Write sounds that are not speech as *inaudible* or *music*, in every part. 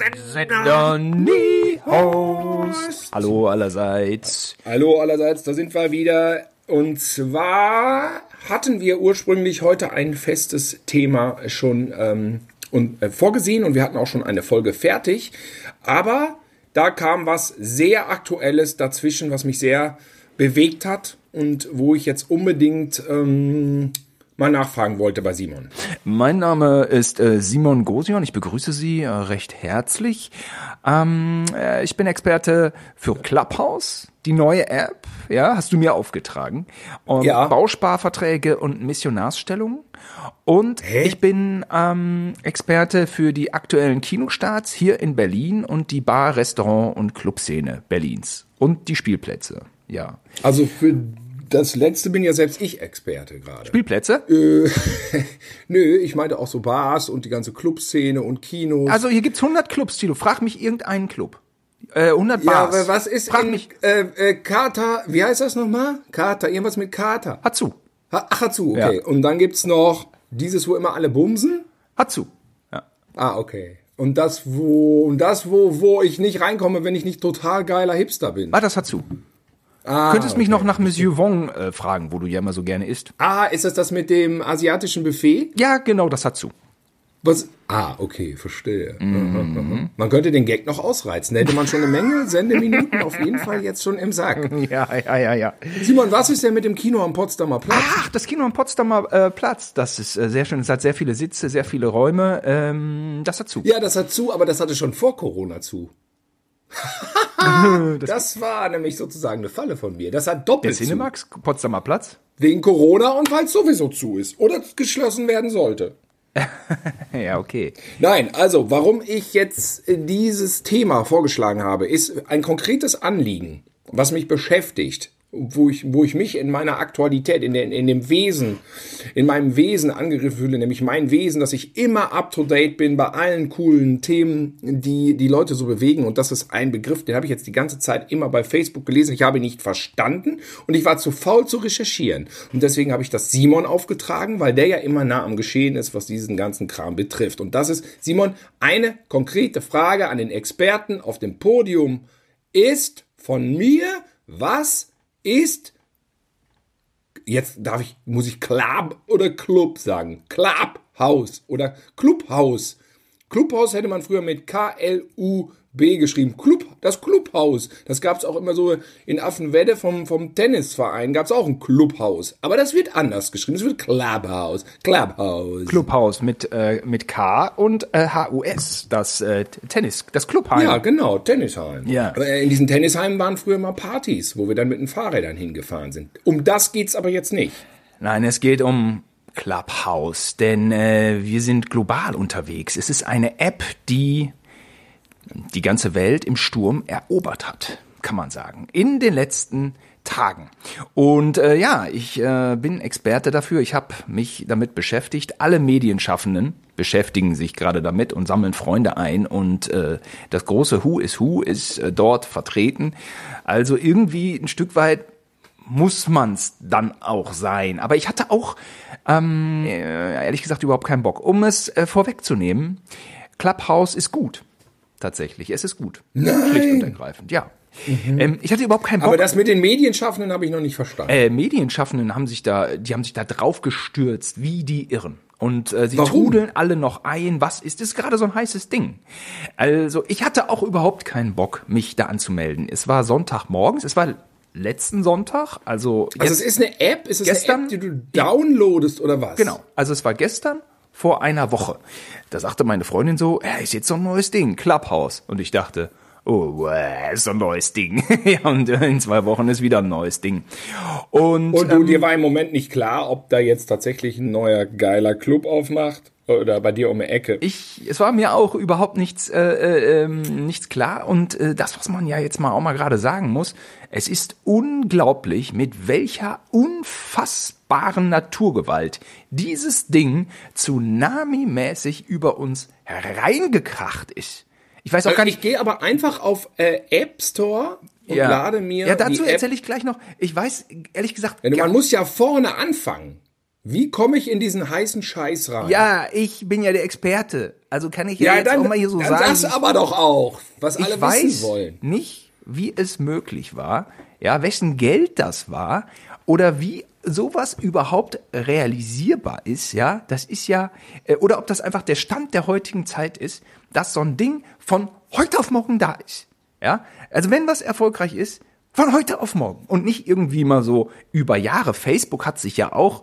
Sender Nie-Host. Hallo allerseits. Hallo allerseits, da sind wir wieder. Und zwar hatten wir ursprünglich heute ein festes Thema schon ähm, und, äh, vorgesehen und wir hatten auch schon eine Folge fertig. Aber da kam was sehr Aktuelles dazwischen, was mich sehr bewegt hat und wo ich jetzt unbedingt ähm, mal nachfragen wollte bei Simon. Mein Name ist äh, Simon Gosion. Ich begrüße Sie äh, recht herzlich. Ähm, äh, ich bin Experte für Clubhouse, die neue App. Ja, hast du mir aufgetragen. Und Ja. Bausparverträge und Missionarsstellungen. Und Hä? ich bin ähm, Experte für die aktuellen Kinostarts hier in Berlin und die Bar, Restaurant und Clubszene Berlins. Und die Spielplätze. Ja. Also für das letzte bin ja selbst ich Experte gerade. Spielplätze? *laughs* Nö, ich meinte auch so Bars und die ganze Clubszene und Kinos. Also hier gibt's 100 Clubs, Tilo. Frag mich irgendeinen Club. Äh, 100 ja, Bars. aber was ist Frag in mich. äh, äh, Kater, wie heißt das nochmal? Kater, irgendwas mit Kater. Hat zu. Ha- Ach, hat zu, okay. Ja. Und dann gibt's noch dieses, wo immer alle bumsen. Hat zu. Ja. Ah, okay. Und das, wo, und das, wo, wo ich nicht reinkomme, wenn ich nicht total geiler Hipster bin. Ah, das hat zu. Ah, Könntest mich okay. noch nach Monsieur Wong äh, fragen, wo du ja immer so gerne isst. Ah, ist das das mit dem asiatischen Buffet? Ja, genau, das hat zu. Was? Ah, okay, verstehe. Mhm. Man könnte den Gag noch ausreizen. Hätte man schon eine Menge Sendeminuten auf jeden Fall jetzt schon im Sack. *laughs* Ja, ja, ja, ja. Simon, was ist denn mit dem Kino am Potsdamer Platz? Ach, das Kino am Potsdamer äh, Platz, das ist äh, sehr schön. Es hat sehr viele Sitze, sehr viele Räume. Ähm, das hat zu. Ja, das hat zu, aber das hatte schon vor Corona zu. *laughs* das war nämlich sozusagen eine Falle von mir. Das hat Der doppelt zu. Cinemax, Potsdamer Platz. Wegen Corona und weil es sowieso zu ist. Oder geschlossen werden sollte. *laughs* Ja, okay. Nein, also warum ich jetzt dieses Thema vorgeschlagen habe, ist ein konkretes Anliegen, was mich beschäftigt, wo ich, wo ich mich in meiner Aktualität, in, den, in dem Wesen, in meinem Wesen angegriffen fühle, nämlich mein Wesen, dass ich immer up to date bin bei allen coolen Themen, die die Leute so bewegen. Und das ist ein Begriff, den habe ich jetzt die ganze Zeit immer bei Facebook gelesen. Ich habe ihn nicht verstanden und ich war zu faul zu recherchieren. Und deswegen habe ich das Simon aufgetragen, weil der ja immer nah am Geschehen ist, was diesen ganzen Kram betrifft. Und das ist, Simon, eine konkrete Frage an den Experten auf dem Podium ist von mir, was ist jetzt darf ich, muss ich Club oder Club sagen. Clubhouse oder Clubhaus. Clubhaus hätte man früher mit K-L-U-B geschrieben. Club, das Clubhaus. Das gab es auch immer so in Affenwedde vom, vom Tennisverein. Gab es auch ein Clubhaus. Aber das wird anders geschrieben. Es wird Clubhouse. Clubhouse. Clubhaus mit, äh, mit K und äh, HUS, das äh, Tennis, das Clubheim. Ja, genau, Tennisheim. Ja. Aber in diesen Tennisheimen waren früher mal Partys, wo wir dann mit den Fahrrädern hingefahren sind. Um das geht's aber jetzt nicht. Nein, es geht um Clubhouse, denn äh, wir sind global unterwegs. Es ist eine App, die die ganze Welt im Sturm erobert hat, kann man sagen, in den letzten Tagen. Und äh, ja, ich äh, bin Experte dafür. Ich habe mich damit beschäftigt. Alle Medienschaffenden beschäftigen sich gerade damit und sammeln Freunde ein. Und äh, das große Who is Who ist äh, dort vertreten. Also irgendwie ein Stück weit muss man's dann auch sein. Aber ich hatte auch, ähm, äh, ehrlich gesagt, überhaupt keinen Bock. Um es äh, vorwegzunehmen, Clubhouse ist gut. Tatsächlich, es ist gut. Schlicht und ergreifend, ja. Ähm, ich hatte überhaupt keinen Bock. Aber das mit den Medienschaffenden habe ich noch nicht verstanden. äh, Medienschaffenden haben sich da, die haben sich da drauf gestürzt, wie die Irren. Und äh, sie Warum? trudeln alle noch ein. Was ist? Das ist gerade so ein heißes Ding. Also ich hatte auch überhaupt keinen Bock, mich da anzumelden. Es war Sonntagmorgens, es war letzten Sonntag, also Also es ist eine App, ist es Gestern- eine App, die du downloadest oder was? Genau. Also es war gestern vor einer Woche. Da sagte meine Freundin so, ja, ist jetzt so ein neues Ding, Clubhouse. Und ich dachte, oh, äh, ist so ein neues Ding. *laughs* ja, und in zwei Wochen ist wieder ein neues Ding. Und, Und du, ähm, dir war im Moment nicht klar, ob da jetzt tatsächlich ein neuer geiler Club aufmacht oder bei dir um die Ecke. ich, es war mir auch überhaupt nichts, äh, äh, ähm, nichts klar. Und äh, das, was man ja jetzt mal auch mal gerade sagen muss, es ist unglaublich, mit welcher unfassbaren Naturgewalt dieses Ding tsunami-mäßig über uns hereingekracht ist. Ich weiß auch gar nicht, ich gehe aber einfach auf äh, App Store und ja. lade mir Ja, dazu erzähle ich gleich noch. Ich weiß, ehrlich gesagt, gar- man muss ja vorne anfangen. Wie komme ich in diesen heißen Scheiß rein? Ja, ich bin ja der Experte. Also kann ich ja, ja jetzt dann, auch mal hier so dann sagen. sag's aber doch auch, was alle ich weiß wissen wollen. nicht, wie es möglich war, ja, wessen Geld das war oder wie sowas überhaupt realisierbar ist, ja, das ist ja, äh, oder ob das einfach der Stand der heutigen Zeit ist, dass so ein Ding von heute auf morgen da ist, ja. Also wenn was erfolgreich ist, von heute auf morgen und nicht irgendwie mal so über Jahre. Facebook hat sich ja auch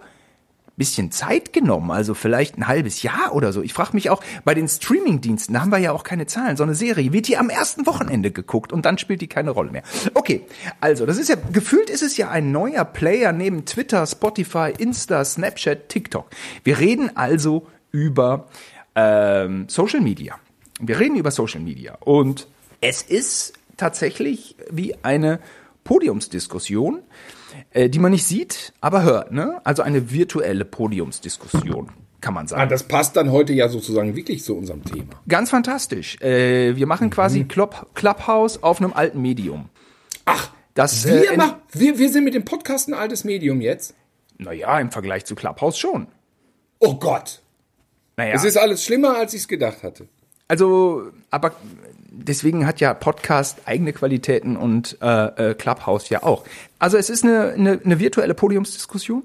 bisschen Zeit genommen, also vielleicht ein halbes Jahr oder so. Ich frage mich auch, bei den Streaming-Diensten, haben wir ja auch keine Zahlen. So eine Serie wird hier am ersten Wochenende geguckt und dann spielt die keine Rolle mehr. Okay, also das ist ja, gefühlt ist es ja ein neuer Player neben Twitter, Spotify, Insta, Snapchat, TikTok. Wir reden also über ähm, Social Media. Wir reden über Social Media und es ist tatsächlich wie eine Podiumsdiskussion äh, die man nicht sieht, aber hört. Ne? Also eine virtuelle Podiumsdiskussion, kann man sagen. Ah, das passt dann heute ja sozusagen wirklich zu unserem Thema. Ganz fantastisch. Äh, wir machen quasi Club, Clubhouse auf einem alten Medium. Ach, Das, wir, äh, mach, wir, wir sind mit dem Podcast ein altes Medium jetzt. Naja, im Vergleich zu Clubhouse schon. Oh Gott, Naja, es ist alles schlimmer, als ich es gedacht hatte. also, aber deswegen hat ja Podcast eigene Qualitäten und äh, äh, Clubhouse ja auch. Also es ist eine, eine, eine virtuelle Podiumsdiskussion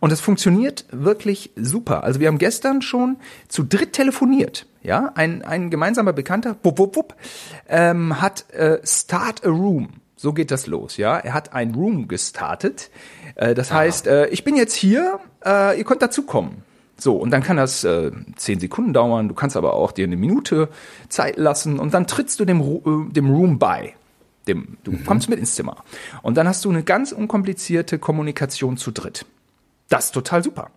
und es funktioniert wirklich super. Also wir haben gestern schon zu dritt telefoniert. Ja, ein, ein gemeinsamer Bekannter, wupp, wupp, wupp, ähm, hat äh, Start a Room. So geht das los, ja. Er hat ein Room gestartet. Äh, das heißt, äh, ich bin jetzt hier, äh, ihr könnt dazukommen. So, und dann kann das äh, zehn Sekunden dauern, du kannst aber auch dir eine Minute Zeit lassen und dann trittst du dem, äh, dem Room bei. Dem, du kommst mit ins Zimmer. Und dann hast du eine ganz unkomplizierte Kommunikation zu dritt. Das ist total super.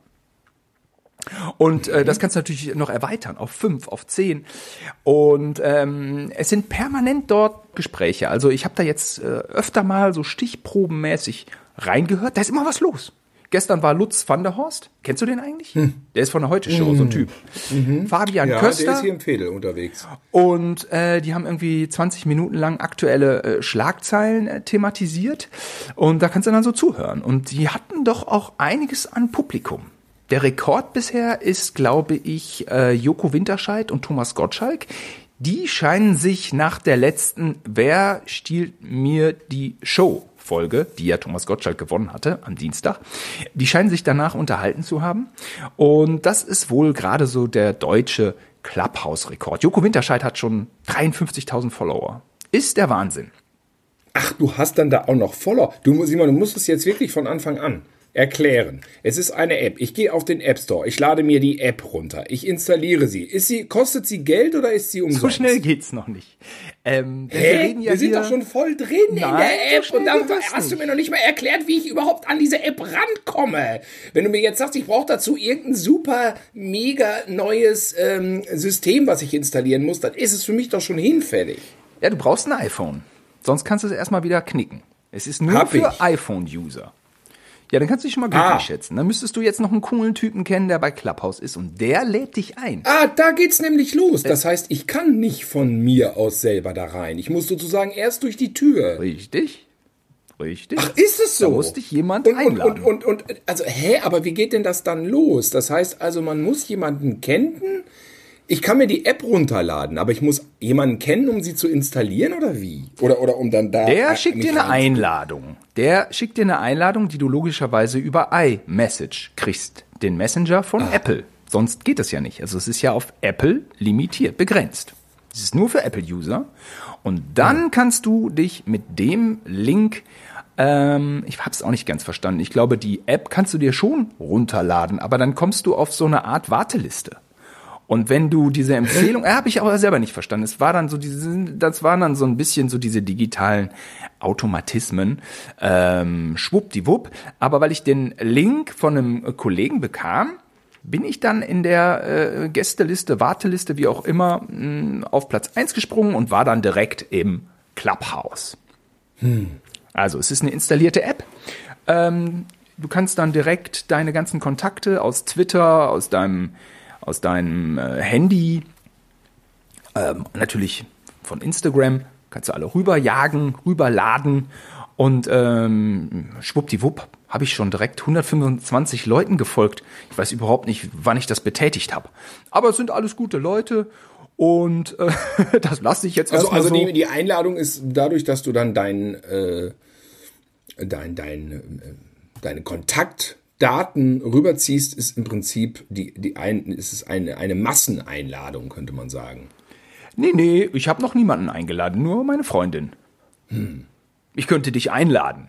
Und äh, das kannst du natürlich noch erweitern auf fünf, auf zehn. Und ähm, es sind permanent dort Gespräche. Also ich habe da jetzt äh, öfter mal so stichprobenmäßig reingehört. Da ist immer was los. Gestern war Lutz van der Horst. Kennst du den eigentlich? Der ist von der Heute-Show, so ein Typ. Fabian Ja, Köster. der ist hier im Fädel unterwegs. Und äh, die haben irgendwie 20 Minuten lang aktuelle äh, Schlagzeilen äh, thematisiert. Und da kannst du dann so zuhören. Und die hatten doch auch einiges an Publikum. Der Rekord bisher ist, glaube ich, äh, Joko Winterscheid und Thomas Gottschalk. Die scheinen sich nach der letzten Wer stiehlt mir die Show Folge, die ja Thomas Gottschalk gewonnen hatte am Dienstag, die scheinen sich danach unterhalten zu haben. Und das ist wohl gerade so der deutsche Clubhouse-Rekord. Joko Winterscheid hat schon 53.000 Follower. Ist der Wahnsinn. Ach, du hast dann da auch noch Follower. Du, musst- Simon, du musst es jetzt wirklich von Anfang an erklären. Es ist eine App. Ich gehe auf den App Store. Ich lade mir die App runter. Ich installiere sie. Ist sie, kostet sie Geld oder ist sie umsonst? So schnell geht's noch nicht. Ähm, Hä? wir reden ja wir sind hier, doch schon voll drin in Nein, der so App und dann hast du mir noch nicht mal erklärt, wie ich überhaupt an diese App rankomme. Wenn du mir jetzt sagst, ich brauche dazu irgendein super, mega neues ähm, System, was ich installieren muss, dann ist es für mich doch schon hinfällig. Ja, du brauchst ein iPhone. Sonst kannst du es erstmal wieder knicken. Es ist nur Hab für iPhone-User. Ja, dann kannst du dich schon mal glücklich Ah. schätzen. Dann müsstest du jetzt noch einen coolen Typen kennen, der bei Clubhouse ist und der lädt dich ein. Ah, da geht's nämlich los. Das heißt, ich kann nicht von mir aus selber da rein. Ich muss sozusagen erst durch die Tür. Richtig. Richtig. Ach, ist es so? Da muss dich jemand und, und, einladen. und, und, und, also, hä, aber wie geht denn das dann los? Das heißt also, man muss jemanden kennen. Ich kann mir die App runterladen, aber ich muss jemanden kennen, um sie zu installieren oder wie? Oder, oder um dann da. Der äh, schickt dir eine Einladung. Der schickt dir eine Einladung, die du logischerweise über iMessage kriegst. Den Messenger von Ah. Apple. Sonst geht es ja nicht. Also es ist ja auf Apple limitiert, begrenzt. Es ist nur für Apple-User. Und dann kannst du dich mit dem Link, ähm, ich habe es auch nicht ganz verstanden. Ich glaube, die App kannst du dir schon runterladen, aber dann kommst du auf so eine Art Warteliste. Und wenn du diese Empfehlung, äh, habe ich aber selber nicht verstanden. Es war dann so diese, das waren dann so ein bisschen so diese digitalen Automatismen, ähm, schwuppdiwupp. Aber weil ich den Link von einem Kollegen bekam, bin ich dann in der äh, Gästeliste, Warteliste, wie auch immer, mh, auf Platz eins gesprungen und war dann direkt im Clubhouse. Also es ist eine installierte App. Ähm, du kannst dann direkt deine ganzen Kontakte aus Twitter, aus deinem, aus deinem äh, Handy, ähm, natürlich von Instagram, kannst du alle rüberjagen, rüberladen und ähm, schwuppdiwupp habe ich schon direkt 125 Leuten gefolgt. Ich weiß überhaupt nicht, wann ich das betätigt habe. Aber es sind alles gute Leute und äh, *laughs* das lasse ich jetzt Also, erstmal also so. die, die Einladung ist dadurch, dass du dann dein, äh, dein, dein, äh, deine Kontaktdaten rüberziehst, ist im Prinzip die, die ein, ist es eine, eine Masseneinladung, könnte man sagen. Nee, nee, ich habe noch niemanden eingeladen, nur meine Freundin. Ich könnte dich einladen,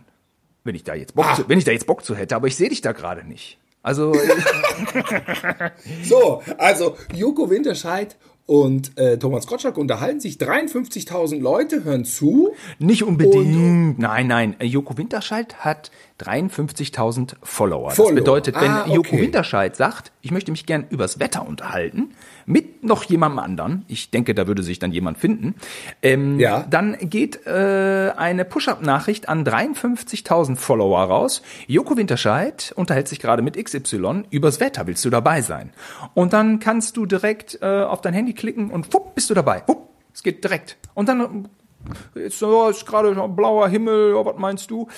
wenn ich da jetzt Bock, Ah. zu, wenn ich da jetzt Bock zu hätte, aber ich sehe dich da gerade nicht. Also *laughs* So, also Joko Winterscheid und äh, Thomas Gottschalk unterhalten sich. 53.000 Leute hören zu. nicht unbedingt. nein, nein. Joko Winterscheid hat 53.000 Follower. Das Follower. bedeutet, wenn Ah, Joko okay. Winterscheid sagt, ich möchte mich gern übers Wetter unterhalten, mit noch jemandem anderen, ich denke, da würde sich dann jemand finden, ähm, Ja. dann geht äh, eine Push-Up-Nachricht an 53.000 Follower raus. Joko Winterscheid unterhält sich gerade mit XY übers Wetter. Willst du dabei sein? Und dann kannst du direkt äh, auf dein Handy klicken und wupp, bist du dabei. Wupp, es geht direkt. Und dann Jetzt ja, ist gerade blauer Himmel, ja, was meinst du?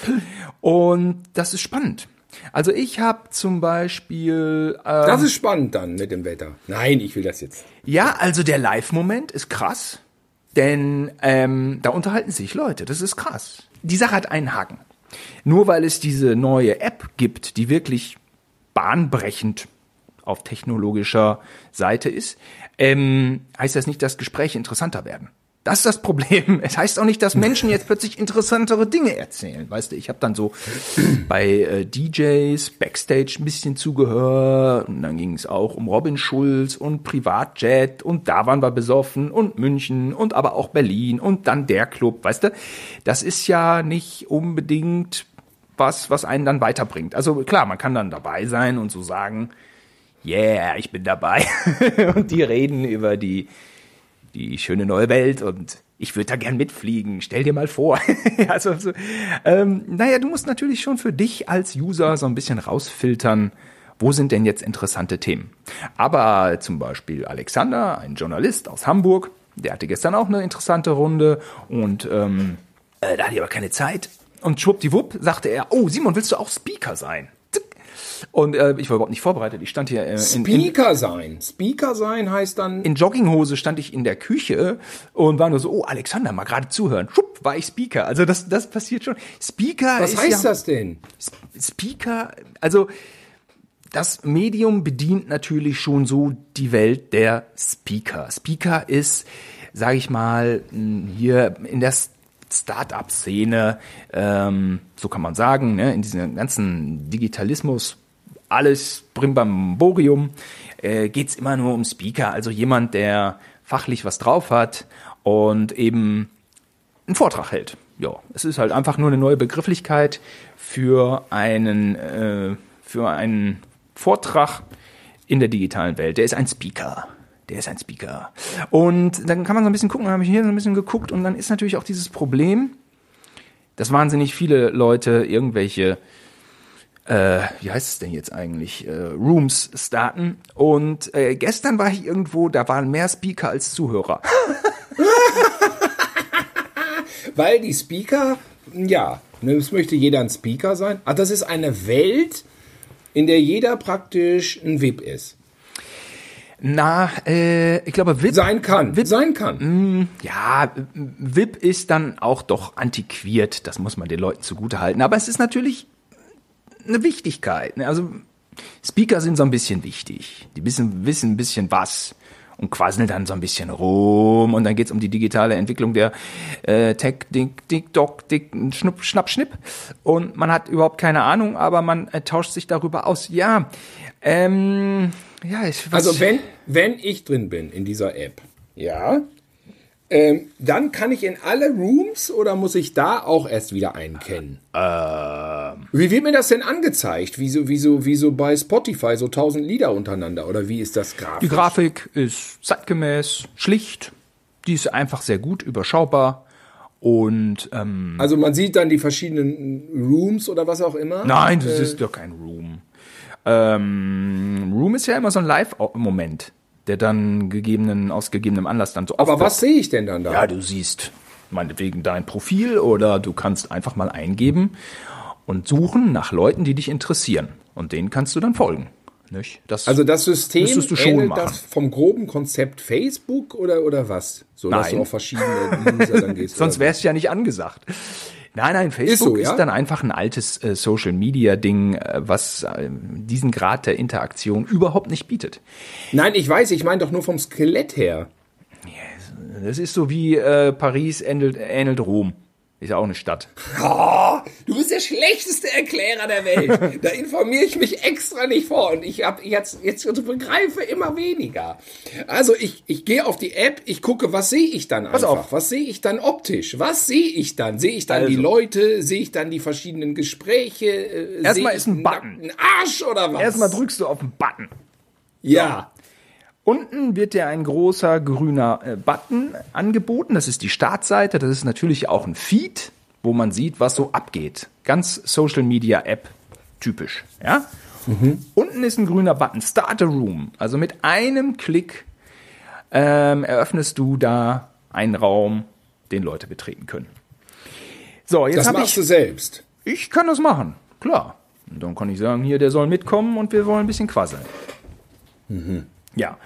Und das ist spannend. Also ich habe zum Beispiel, äh, Das ist spannend dann mit dem Wetter. Nein, ich will das jetzt. ja, also der Live-Moment ist krass, denn ähm, da unterhalten sich Leute. Das ist krass. Die Sache hat einen Haken. Nur weil es diese neue App gibt, die wirklich bahnbrechend auf technologischer Seite ist, ähm, heißt das nicht, dass Gespräche interessanter werden. Das ist das Problem. *laughs* Es heißt auch nicht, dass Menschen jetzt plötzlich interessantere Dinge erzählen. Weißt du, ich habe dann so *clears throat* bei äh, DJs Backstage ein bisschen zugehört und dann ging es auch um Robin Schulz und Privatjet und da waren wir besoffen und München und aber auch Berlin und dann der Club, weißt du? Das ist ja nicht unbedingt was, was einen dann weiterbringt. Also klar, man kann dann dabei sein und so sagen, yeah, ich bin dabei. *laughs* und die reden über die, die schöne neue Welt und ich würde da gern mitfliegen. Stell dir mal vor. *laughs* also, so, ähm, naja, du musst natürlich schon für dich als User so ein bisschen rausfiltern, wo sind denn jetzt interessante Themen. Aber zum Beispiel Alexander, ein Journalist aus Hamburg, der hatte gestern auch eine interessante Runde und ähm, äh, da hatte ich aber keine Zeit. Und schwuppdiwupp sagte er, oh Simon, willst du auch Speaker sein? Und äh, ich war überhaupt nicht vorbereitet. Ich stand hier äh, in, in, Speaker sein. Speaker sein heißt dann. in Jogginghose stand ich in der Küche und war nur so, oh, Alexander, mal gerade zuhören. Schupp, war ich Speaker. Also das, das passiert schon. Speaker was heißt ja, das denn? Speaker, also das Medium bedient natürlich schon so die Welt der Speaker. Speaker ist, sage ich mal, hier in der Start-up-Szene, ähm, so kann man sagen, ne, in diesem ganzen Digitalismus, alles Brimbamborium, äh, geht's immer nur um Speaker, also jemand, der fachlich was drauf hat und eben einen Vortrag hält. Ja, es ist halt einfach nur eine neue Begrifflichkeit für einen, äh, für einen Vortrag in der digitalen Welt. Der ist ein Speaker. Der ist ein Speaker. Und dann kann man so ein bisschen gucken, dann habe ich hier so ein bisschen geguckt und dann ist natürlich auch dieses Problem, dass wahnsinnig viele Leute irgendwelche, äh, wie heißt es denn jetzt eigentlich, äh, Rooms starten. Und äh, gestern war ich irgendwo, da waren mehr Speaker als Zuhörer. *laughs* Weil die Speaker, ja, es möchte jeder ein Speaker sein. Ah, das ist eine Welt, in der jeder praktisch ein VIP ist. Na, äh, ich glaube, VIP, Sein kann. VIP, Sein kann. ja, VIP ist dann auch doch antiquiert. Das muss man den Leuten zugute halten. Aber es ist natürlich eine Wichtigkeit. ne? Also Speaker sind so ein bisschen wichtig. Die wissen, wissen ein bisschen was und quasseln dann so ein bisschen rum und dann geht's um die digitale Entwicklung der äh, Tech, Dick, Dick, Doc, Dick, Schnupp, Schnapp, Schnipp und man hat überhaupt keine Ahnung, aber man äh, tauscht sich darüber aus. Ja, ähm, ja, ich was, Also wenn, wenn ich drin bin in dieser App, ja, ähm, dann kann ich in alle Rooms oder muss ich da auch erst wieder einkennen? Ähm. Wie wird mir das denn angezeigt? Wie so, wie so, wie so bei Spotify, so tausend Lieder untereinander? Oder wie ist das grafisch? Die Grafik ist zeitgemäß, schlicht, die ist einfach sehr gut überschaubar und ähm, Also man sieht dann die verschiedenen Rooms oder was auch immer. nein, das ist doch kein Room. Ähm, Room ist ja immer so ein Live-Moment, der dann gegebenen, aus gegebenem Anlass dann so Aber aufploppt. was sehe ich denn dann da? Ja, du siehst meinetwegen dein Profil oder du kannst einfach mal eingeben und suchen nach Leuten, die dich interessieren. Und denen kannst du dann folgen. Das also das System müsstest du schon machen. das vom groben Konzept Facebook oder, oder was? So, dass du auf verschiedene User dann gehst. *laughs* Sonst wäre es ja nicht angesagt. Nein, nein, Facebook ist, so, ja? ist dann einfach ein altes äh, Social Media Ding, äh, was äh, diesen Grad der Interaktion überhaupt nicht bietet. Nein, ich weiß, ich meine doch nur vom Skelett her. Das ist so wie äh, Paris ähnelt, ähnelt Rom. Ist ja auch eine Stadt. Oh, du bist der schlechteste Erklärer der Welt. *laughs* da informiere ich mich extra nicht vor und ich habe jetzt jetzt begreife immer weniger. Also ich ich gehe auf die App, ich gucke, was sehe ich dann Pass einfach? Auf. Was sehe ich dann optisch? Was sehe ich dann? Sehe ich dann also. die Leute? Sehe ich dann die verschiedenen Gespräche? Äh, Erstmal ist ein Button. Ein Arsch oder was? Erstmal drückst du auf den Button. Ja. Unten wird dir ein großer grüner äh, Button angeboten. Das ist die Startseite. Das ist natürlich auch ein Feed, wo man sieht, was so abgeht. Ganz Social Media App typisch. Ja? Mhm. Unten ist ein grüner Button, Start a Room. Also mit einem Klick ähm, eröffnest du da einen Raum, den Leute betreten können. So, jetzt das machst ich, du selbst. Ich kann das machen, klar. Und dann kann ich sagen, hier, der soll mitkommen und wir wollen ein bisschen quasseln. Mhm. Ja.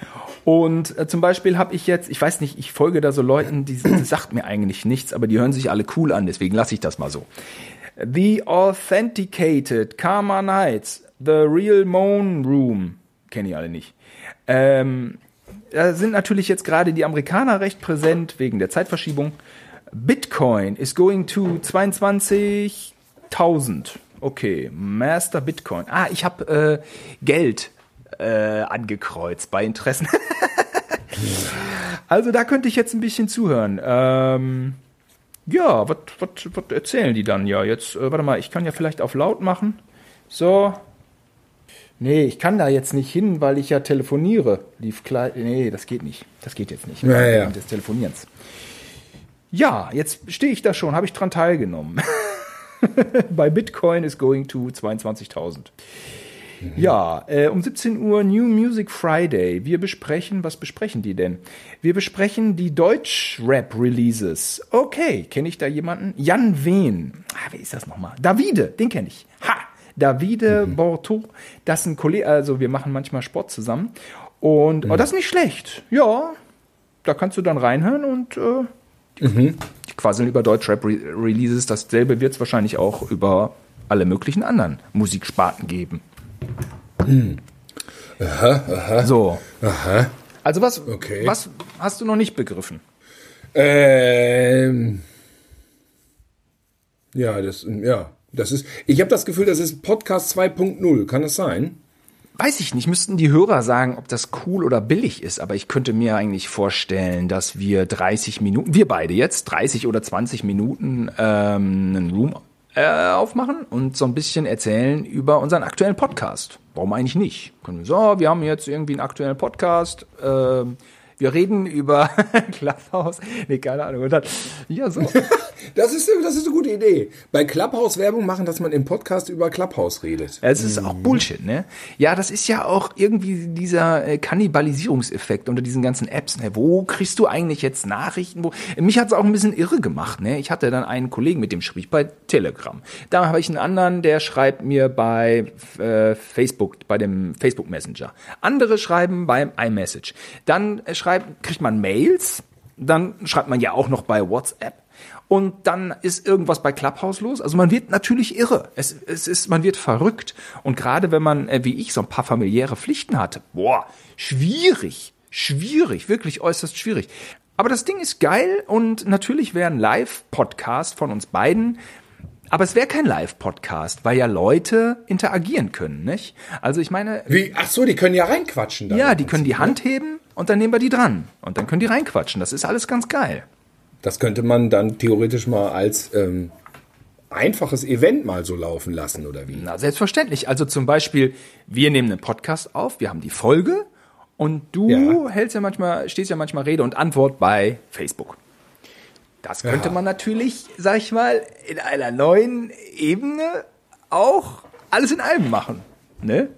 Und äh, zum Beispiel habe ich jetzt, ich weiß nicht, ich folge da so Leuten, die, die sagt mir eigentlich nichts, aber die hören sich alle cool an, deswegen lasse ich das mal so. The Authenticated, Karma Nights, The Real Moan Room, kenne ich alle nicht. Ähm, da sind natürlich jetzt gerade die Amerikaner recht präsent wegen der Zeitverschiebung. Bitcoin is going to 22.000. Okay, Master Bitcoin. Ah, ich habe äh, Geld äh, angekreuzt bei Interessen. *laughs* also da könnte ich jetzt ein bisschen zuhören. Ähm, ja, was erzählen die dann? Ja, jetzt, äh, warte mal, ich kann ja vielleicht auf laut machen. So. Nee, ich kann da jetzt nicht hin, weil ich ja telefoniere. Lief klar. Nee, das geht nicht. Das geht jetzt nicht. Ja, ja. Des Telefonierens. Ja, jetzt stehe ich da schon, habe ich dran teilgenommen. *laughs* Bei Bitcoin is going to 22.000. Mhm. Ja, äh, um 17 Uhr New Music Friday. Wir besprechen, was besprechen die denn? Wir besprechen die Deutsch-Rap-Releases. Okay, kenne ich da jemanden? Jan Wehn. Ah, wer ist das nochmal? Davide, den kenne ich. Ha! Davide mhm. Borto. Das ist ein Kollege, also wir machen manchmal Sport zusammen. Und mhm. oh, das ist nicht schlecht. Ja, da kannst du dann reinhören und äh, mhm. die quasseln über Deutsch-Rap-Releases. Dasselbe wird es wahrscheinlich auch über alle möglichen anderen Musiksparten geben. Hm. Aha, aha. So. Aha. Also was, okay. was hast du noch nicht begriffen? Ähm. Ja, das, ja, das ist. Ich habe das Gefühl, das ist Podcast 2.0. Kann das sein? Weiß ich nicht. Müssten die Hörer sagen, ob das cool oder billig ist. Aber ich könnte mir eigentlich vorstellen, dass wir 30 Minuten, wir beide jetzt 30 oder 20 Minuten ähm, einen Room äh, aufmachen und so ein bisschen erzählen über unseren aktuellen Podcast. Warum eigentlich nicht? Können wir so, wir haben jetzt irgendwie einen aktuellen Podcast. Äh, wir reden über *laughs* Clubhouse. Nee, keine Ahnung. Und dann, ja, so. *laughs* das, ist, das ist eine gute Idee. Bei Clubhouse Werbung machen, dass man im Podcast über Clubhouse redet. Es ist auch Bullshit, ne? Ja, das ist ja auch irgendwie dieser äh, Kannibalisierungseffekt unter diesen ganzen Apps. Ne? Wo kriegst du eigentlich jetzt Nachrichten? Wo? Mich hat es auch ein bisschen irre gemacht, ne? Ich hatte dann einen Kollegen, mit dem schrieb ich bei Telegram. Da habe ich einen anderen, der schreibt mir bei äh, Facebook, bei dem Facebook Messenger. Andere schreiben beim iMessage. Dann äh, schreibt schreibt, kriegt man Mails, dann schreibt man ja auch noch bei WhatsApp und dann ist irgendwas bei Clubhouse los. Also man wird natürlich irre. Es, es ist, man wird verrückt. Und gerade wenn man, äh, wie ich, so ein paar familiäre Pflichten hatte, boah, schwierig, schwierig, wirklich äußerst schwierig. Aber das Ding ist geil und natürlich wäre ein Live-Podcast von uns beiden aber es wäre kein Live-Podcast, weil ja Leute interagieren können, nicht? Also ich meine. Wie? Ach so, die können ja reinquatschen. Dann ja, die können die Hand heben und dann nehmen wir die dran. Und dann können die reinquatschen. Das ist alles ganz geil. Das könnte man dann theoretisch mal als ähm, einfaches Event mal so laufen lassen, oder wie? Na, selbstverständlich. Also zum Beispiel, wir nehmen einen Podcast auf, wir haben die Folge und du ja. hältst ja manchmal, stehst ja manchmal Rede und Antwort bei Facebook. Das könnte ja. man natürlich, sag ich mal, in einer neuen Ebene auch alles in allem machen. Ne?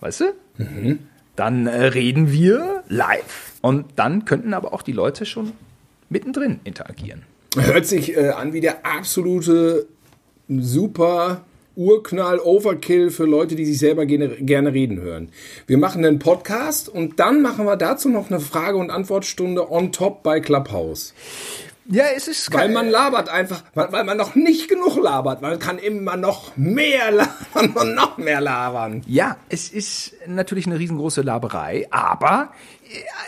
Weißt du? Mhm. Dann äh, reden wir live. Und dann könnten aber auch die Leute schon mittendrin interagieren. Hört sich äh, an wie der absolute super Urknall, Overkill für Leute, die sich selber gerne, gerne reden hören. Wir machen einen Podcast und dann machen wir dazu noch eine Frage- und Antwortstunde on top bei Clubhouse. Ja, es ist Weil man labert einfach, weil, weil man noch nicht genug labert. Man kann immer noch mehr *laughs* labern und noch mehr labern. Ja, es ist natürlich eine riesengroße Laberei, aber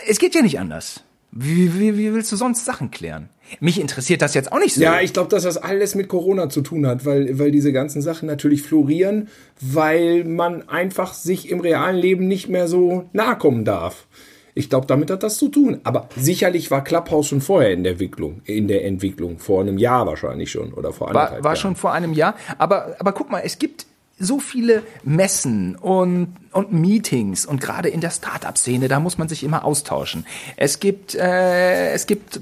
es geht ja nicht anders. Wie, wie, wie willst du sonst Sachen klären? Mich interessiert das jetzt auch nicht so. Ja, ich glaube, dass das alles mit Corona zu tun hat, weil, weil diese ganzen Sachen natürlich florieren, weil man einfach sich im realen Leben nicht mehr so nahe kommen darf. Ich glaube, damit hat das zu tun. Aber sicherlich war Clubhouse schon vorher in der Entwicklung, in der Entwicklung, vor einem Jahr wahrscheinlich schon oder vor war, anderthalb war Jahren. schon vor einem Jahr. Aber, aber guck mal, es gibt so viele Messen und, und Meetings und gerade in der Startup-Szene, da muss man sich immer austauschen. Es gibt, äh, es gibt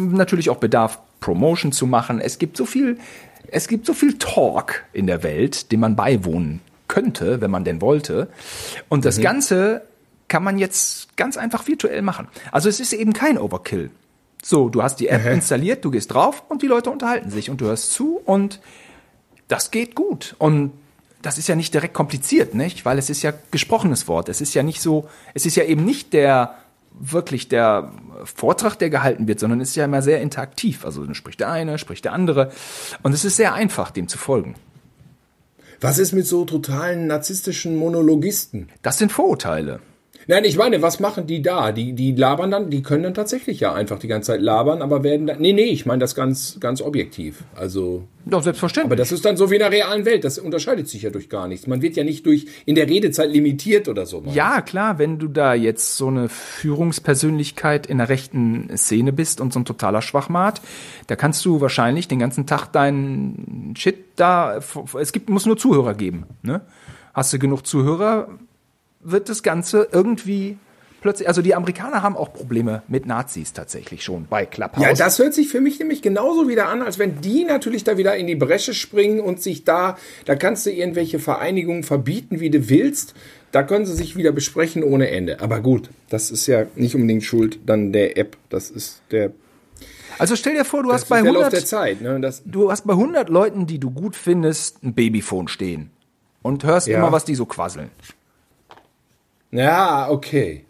natürlich auch Bedarf, Promotion zu machen. Es gibt so viel, es gibt so viel Talk in der Welt, dem man beiwohnen könnte, wenn man denn wollte. Und das Ganze kann man jetzt ganz einfach virtuell machen. Also es ist eben kein Overkill. So, du hast die App installiert, du gehst drauf und die Leute unterhalten sich und du hörst zu und das geht gut. Und das ist ja nicht direkt kompliziert, nicht? Weil es ist ja gesprochenes Wort. Es ist ja nicht so, es ist ja eben nicht der wirklich der Vortrag, der gehalten wird, sondern es ist ja immer sehr interaktiv. Also dann spricht der eine, spricht der andere. Und es ist sehr einfach, dem zu folgen. Was ist mit so totalen narzisstischen Monologisten? Das sind Vorurteile. Nein, ich meine, was machen die da? Die, die labern dann, die können dann tatsächlich ja einfach die ganze Zeit labern, aber werden dann. Nee, nee, ich meine das ganz, ganz objektiv. Also. Doch, selbstverständlich. Aber das ist dann so wie in der realen Welt. Das unterscheidet sich ja durch gar nichts. Man wird ja nicht durch in der Redezeit limitiert oder so. Ja, klar, wenn du da jetzt so eine Führungspersönlichkeit in der rechten Szene bist und so ein totaler Schwachmat, da kannst du wahrscheinlich den ganzen Tag deinen Shit da, es gibt, muss nur Zuhörer geben, ne? Hast du genug Zuhörer, wird das Ganze irgendwie plötzlich, also die Amerikaner haben auch Probleme mit Nazis tatsächlich schon bei Clubhouse. Ja, das hört sich für mich nämlich genauso wieder an, als wenn die natürlich da wieder in die Bresche springen und sich da, da kannst du irgendwelche Vereinigungen verbieten, wie du willst. Da können sie sich wieder besprechen ohne Ende. Aber gut, das ist ja nicht unbedingt Schuld dann der App. Das ist der also stell dir vor, du das hast bei ist der Lauf 100 der Zeit. Ne? Du hast bei 100 Leuten, die du gut findest, ein Babyphone stehen und hörst Ja. immer, was die so quasseln. Ja, okay.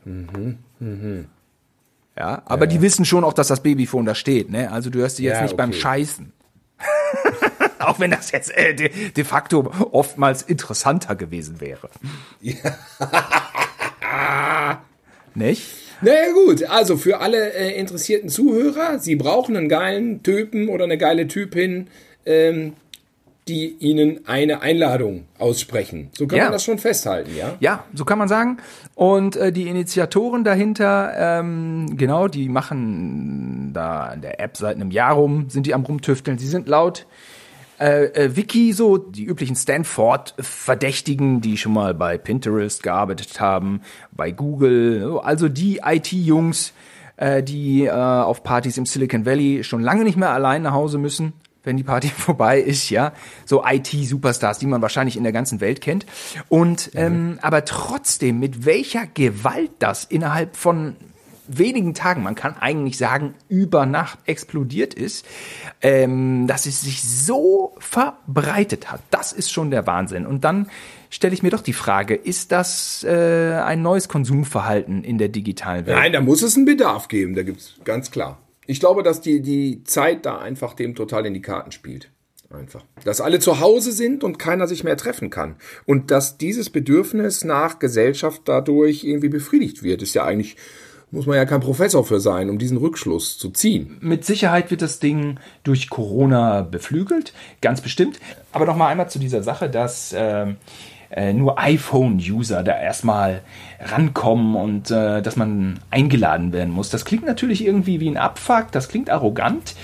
Ja, aber die wissen schon auch, dass das Babyphone da steht, ne? Also du hörst die jetzt Ja, nicht beim okay. Scheißen. *laughs* auch wenn das jetzt äh, de, de facto oftmals interessanter gewesen wäre. *laughs* Nicht? Naja gut, also für alle äh, interessierten Zuhörer, Sie brauchen einen geilen Typen oder eine geile Typin, ähm, die Ihnen eine Einladung aussprechen. So kann Ja. man das schon festhalten, ja? Ja, so kann man sagen. Und äh, die Initiatoren dahinter, ähm, genau, die machen da an der App seit einem Jahr rum, sind die am rumtüfteln. Sie sind laut äh, äh, Wiki so die üblichen Stanford-Verdächtigen, die schon mal bei Pinterest gearbeitet haben, bei Google, also die IT-Jungs, äh, die äh, auf Partys im Silicon Valley schon lange nicht mehr allein nach Hause müssen, wenn die Party *laughs* vorbei ist, ja. So IT-Superstars, die man wahrscheinlich in der ganzen Welt kennt. Und ähm, aber trotzdem, mit welcher Gewalt das innerhalb von wenigen Tagen, man kann eigentlich sagen, über Nacht explodiert ist, ähm, dass es sich so verbreitet hat. Das ist schon der Wahnsinn. Und dann stelle ich mir doch die Frage, ist das äh, ein neues Konsumverhalten in der digitalen Welt? Nein, da muss es einen Bedarf geben, da gibt's ganz klar. Ich glaube, dass die, die Zeit da einfach dem total in die Karten spielt. Einfach. Dass alle zu Hause sind und keiner sich mehr treffen kann. Und dass dieses Bedürfnis nach Gesellschaft dadurch irgendwie befriedigt wird, ist ja eigentlich, muss man ja kein Professor für sein, um diesen Rückschluss zu ziehen. Mit Sicherheit wird das Ding durch Corona beflügelt, ganz bestimmt. Aber noch mal einmal zu dieser Sache, dass ähm, äh, nur iPhone-User da erstmal rankommen und äh, dass man eingeladen werden muss. Das klingt natürlich irgendwie wie ein Abfuck, das klingt arrogant,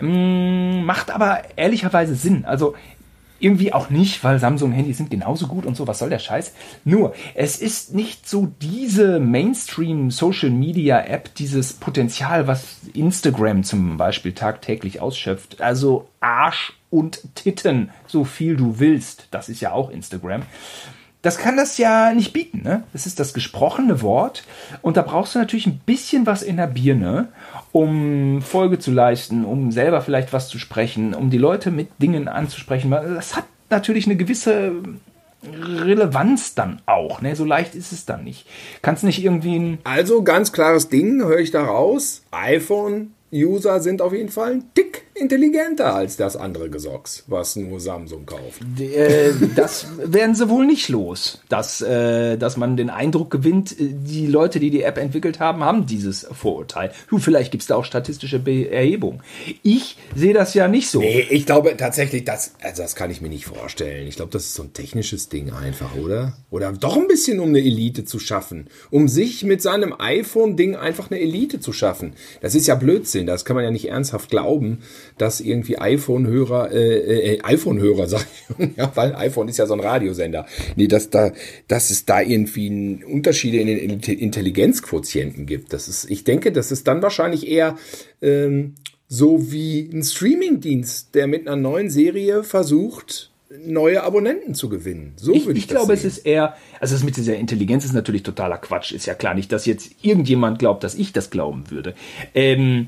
mm, macht aber ehrlicherweise Sinn. Also irgendwie auch nicht, weil Samsung-Handys sind genauso gut und so, was soll der Scheiß? Nur, es ist nicht so diese Mainstream-Social-Media-App, dieses Potenzial, was Instagram zum Beispiel tagtäglich ausschöpft. Also Arsch und Titten, so viel du willst. Das ist ja auch Instagram. Das kann das ja nicht bieten, ne? Das ist das gesprochene Wort und da brauchst du natürlich ein bisschen was in der Birne, um Folge zu leisten, um selber vielleicht was zu sprechen, um die Leute mit Dingen anzusprechen. Das hat natürlich eine gewisse Relevanz dann auch. Ne? So leicht ist es dann nicht. Kannst nicht irgendwie ein. Also ganz klares Ding, höre ich da raus. iPhone User sind auf jeden Fall ein Tick intelligenter als das andere Gesocks, was nur Samsung kauft. Äh, das werden sie wohl nicht los, dass, äh, dass man den Eindruck gewinnt, äh, die Leute, die die App entwickelt haben, haben dieses Vorurteil. Du, vielleicht gibt's da auch statistische Be Erhebungen. Ich sehe das ja nicht so. Nee, ich glaube tatsächlich, das, also das kann ich mir nicht vorstellen. Ich glaube, das ist so ein technisches Ding einfach, oder? Oder doch ein bisschen, um eine Elite zu schaffen. Um sich mit seinem iPhone-Ding einfach eine Elite zu schaffen. Das ist ja Blödsinn. Das kann man ja nicht ernsthaft glauben dass irgendwie iPhone-Hörer, äh, äh, iPhone-Hörer, *laughs* sag ich, ja, weil iPhone ist ja so ein Radiosender. Nee, dass da, dass es da irgendwie Unterschiede in den Intelligenzquotienten gibt. Das ist, ich denke, das ist dann wahrscheinlich eher ähm, so wie ein Streamingdienst, der mit einer neuen Serie versucht, neue Abonnenten zu gewinnen. So ich, würde ich, ich glaube, sehen. es ist eher, also das mit dieser Intelligenz ist natürlich totaler Quatsch. Ist ja klar nicht, dass jetzt irgendjemand glaubt, dass ich das glauben würde. Ähm,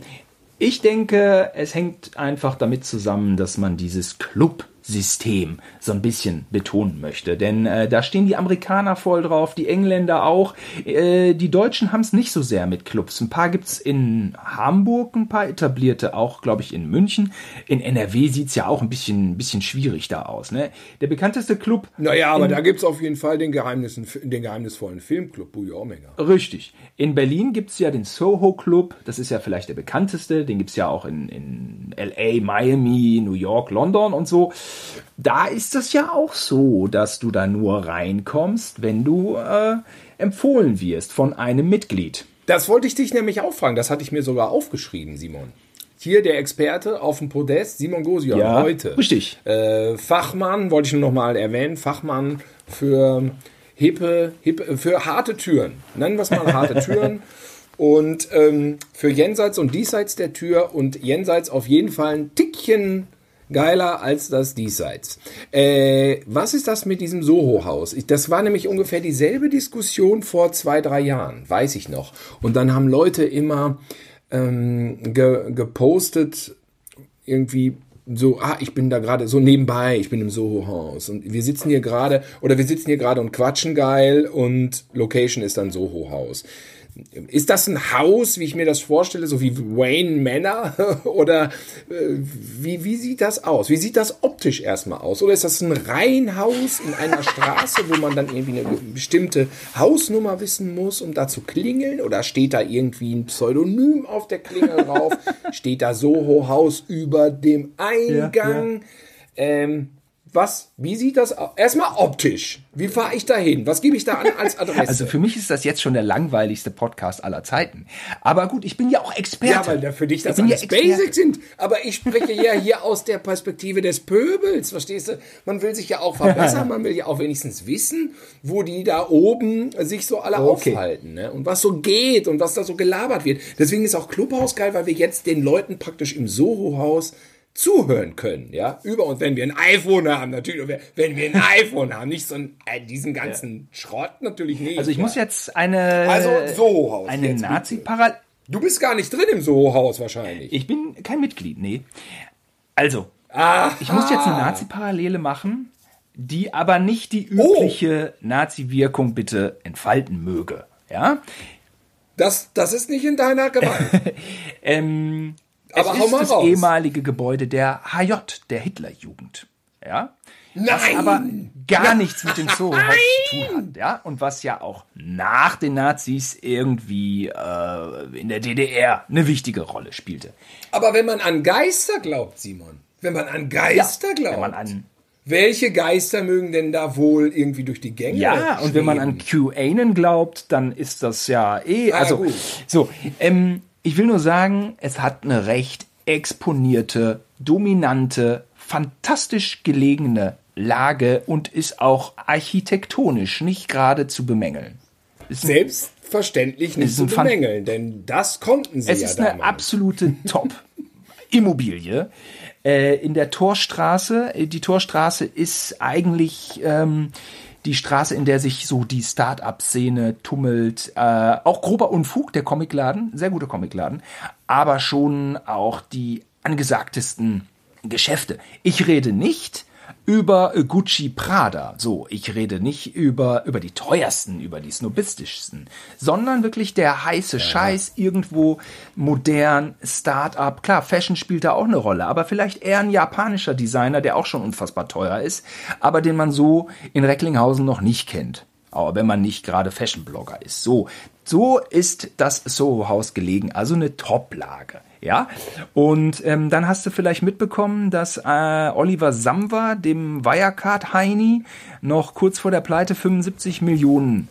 ich denke, es hängt einfach damit zusammen, dass man dieses Club System so ein bisschen betonen möchte. Denn äh, da stehen die Amerikaner voll drauf, die Engländer auch. Äh, die Deutschen haben es nicht so sehr mit Clubs. Ein paar gibt's in Hamburg, ein paar etablierte auch, glaube ich, in München. In NRW sieht's ja auch ein bisschen, ein bisschen schwierig da aus. Ne? Der bekannteste Club. Naja, aber da gibt's auf jeden Fall den, Geheimnissen, den geheimnisvollen Filmclub Buja Omega. Richtig. In Berlin gibt's ja den Soho Club. Das ist ja vielleicht der bekannteste. Den gibt's ja auch in, in LA, Miami, New York, London und so. Da ist es ja auch so, dass du da nur reinkommst, wenn du äh, empfohlen wirst von einem Mitglied. Das wollte ich dich nämlich auch fragen. Das hatte ich mir sogar aufgeschrieben, Simon. Hier der Experte auf dem Podest, Simon Gosion, ja, heute. Richtig. Äh, Fachmann, wollte ich nur noch mal erwähnen, Fachmann für hippe, hippe, für harte Türen. Nennen wir es mal harte *laughs* Türen. Und ähm, für jenseits und diesseits der Tür und jenseits auf jeden Fall ein Tickchen geiler als das Diesseits. Äh, was ist das mit diesem Soho-Haus? Das war nämlich ungefähr dieselbe Diskussion vor zwei, drei Jahren, weiß ich noch. Und dann haben Leute immer ähm, ge gepostet, irgendwie so, ah, ich bin da gerade so nebenbei, ich bin im Soho-Haus und wir sitzen hier gerade, oder wir sitzen hier gerade und quatschen geil und Location ist dann Soho-Haus. Ist das ein Haus, wie ich mir das vorstelle, so wie Wayne Manor? *laughs* Oder äh, wie, wie sieht das aus? Wie sieht das optisch erstmal aus? Oder ist das ein Reihenhaus in einer *laughs* Straße, wo man dann irgendwie eine bestimmte Hausnummer wissen muss, um da zu klingeln? Oder steht da irgendwie ein Pseudonym auf der Klingel drauf? *laughs* steht da Soho Haus über dem Eingang? Ja, ja. Ähm, was, wie sieht das aus? Erstmal optisch. Wie fahre ich da hin? Was gebe ich da an als *laughs* Adresse? Also für mich ist das jetzt schon der langweiligste Podcast aller Zeiten. Aber gut, ich bin ja auch Experte. Ja, weil da für dich das alles ja Basics sind. Aber ich spreche ja hier aus der Perspektive des Pöbels, verstehst du? Man will sich ja auch verbessern, *laughs* man will ja auch wenigstens wissen, wo die da oben sich so alle okay. aufhalten. Ne? Und was so geht und was da so gelabert wird. Deswegen ist auch Clubhaus geil, weil wir jetzt den Leuten praktisch im Soho-Haus zuhören können, ja, über uns, wenn wir ein iPhone haben, natürlich, wenn wir ein *laughs* iPhone haben, nicht so ein, äh, diesen ganzen ja. Schrott natürlich nicht. Also ich ja. muss jetzt eine, also Soho-Haus. Eine Nazi-Parallel. Du bist gar nicht drin im Soho-Haus wahrscheinlich. Ich bin kein Mitglied, nee. Also, Aha. ich muss jetzt eine Nazi-Parallele machen, die aber nicht die oh. übliche oh. Nazi-Wirkung bitte entfalten möge, ja. Das, das ist nicht in deiner Gewalt. *laughs* ähm, aber es ist das raus. ehemalige Gebäude der HJ, der Hitlerjugend. Ja? Nein. Was aber gar nichts mit dem Soho zu tun hat, ja, und was ja auch nach den Nazis irgendwie äh, in der DDR eine wichtige Rolle spielte. Aber wenn man an Geister glaubt, Simon, wenn man an Geister ja, glaubt, wenn man an welche Geister mögen denn da wohl irgendwie durch die Gänge? Ja, und wenn man an QAnon glaubt, dann ist das ja eh. Ah, also gut. so. Ähm, ich will nur sagen, es hat eine recht exponierte, dominante, fantastisch gelegene Lage und ist auch architektonisch nicht gerade zu bemängeln. Ist Selbstverständlich nicht zu bemängeln, denn das konnten sie es ja Es ist eine absolute Top-Immobilie. *laughs* Äh, in der Torstraße, die Torstraße ist eigentlich ähm, die Straße, in der sich so die Start-up-Szene tummelt. Äh, auch grober Unfug, der Comicladen, sehr guter Comicladen, aber schon auch die angesagtesten Geschäfte. Ich rede nicht über Gucci Prada. So, ich rede nicht über, über die teuersten, über die snobistischsten, sondern wirklich der heiße ja. Scheiß irgendwo modern, Start-up. Klar, Fashion spielt da auch eine Rolle, aber vielleicht eher ein japanischer Designer, der auch schon unfassbar teuer ist, aber den man so in Recklinghausen noch nicht kennt. Aber wenn man nicht gerade Fashion-Blogger ist. So, so ist das Soho-Haus gelegen, also eine Top-Lage. Ja, und ähm, dann hast du vielleicht mitbekommen, dass äh, Oliver Samwer dem Wirecard Heini noch kurz vor der Pleite 75 Millionen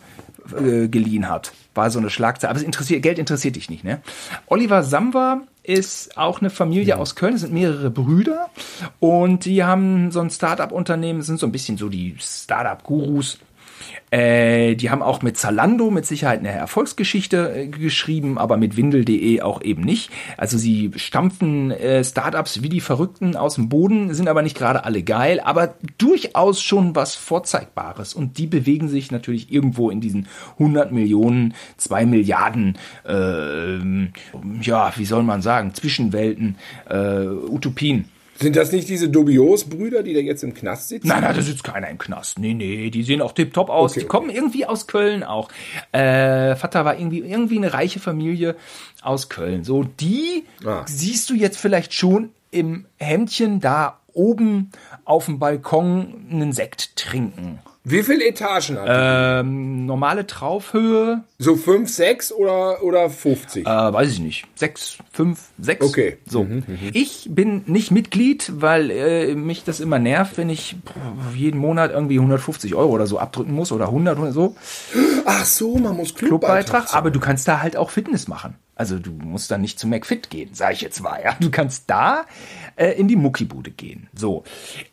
äh, geliehen hat. War so eine Schlagzeile. Aber es interessiert, Geld interessiert dich nicht, ne? Oliver Samwer ist auch eine Familie ja. aus Köln, es sind mehrere Brüder und die haben so ein Start-up-Unternehmen, sind so ein bisschen so die Start-up-Gurus äh, die haben auch mit Zalando mit Sicherheit eine Erfolgsgeschichte äh, geschrieben, aber mit Windel.de auch eben nicht. Also sie stampfen äh, Startups wie die Verrückten aus dem Boden, sind aber nicht gerade alle geil, aber durchaus schon was Vorzeigbares. Und die bewegen sich natürlich irgendwo in diesen 100 Millionen, 2 Milliarden, äh, ja, wie soll man sagen, Zwischenwelten, äh, Utopien. Sind das nicht diese Dubios-Brüder, die da jetzt im Knast sitzen? Nein, nein, da sitzt keiner im Knast. Nee, nee, die sehen auch tipptopp aus. Okay, die kommen irgendwie aus Köln auch. Äh, Vater war irgendwie, irgendwie eine reiche Familie aus Köln. So, die ah. siehst du jetzt vielleicht schon im Hemdchen da oben auf dem Balkon einen Sekt trinken. Wie viele Etagen hat ähm, Normale Traufhöhe. So 5, 6 oder, oder 50? Äh, weiß ich nicht. 6, 5, 6. Okay. So. Mhm, mhm, ich bin nicht Mitglied, weil äh, mich das immer nervt, wenn ich jeden Monat irgendwie 150 Euro oder so abdrücken muss oder 100 oder so. Ach so, man muss Clubbeitrag. Clubbeitrag aber du kannst da halt auch Fitness machen. Also du musst da nicht zu McFit gehen, sage ich jetzt mal. Ja? Du kannst da äh, in die Muckibude gehen. So.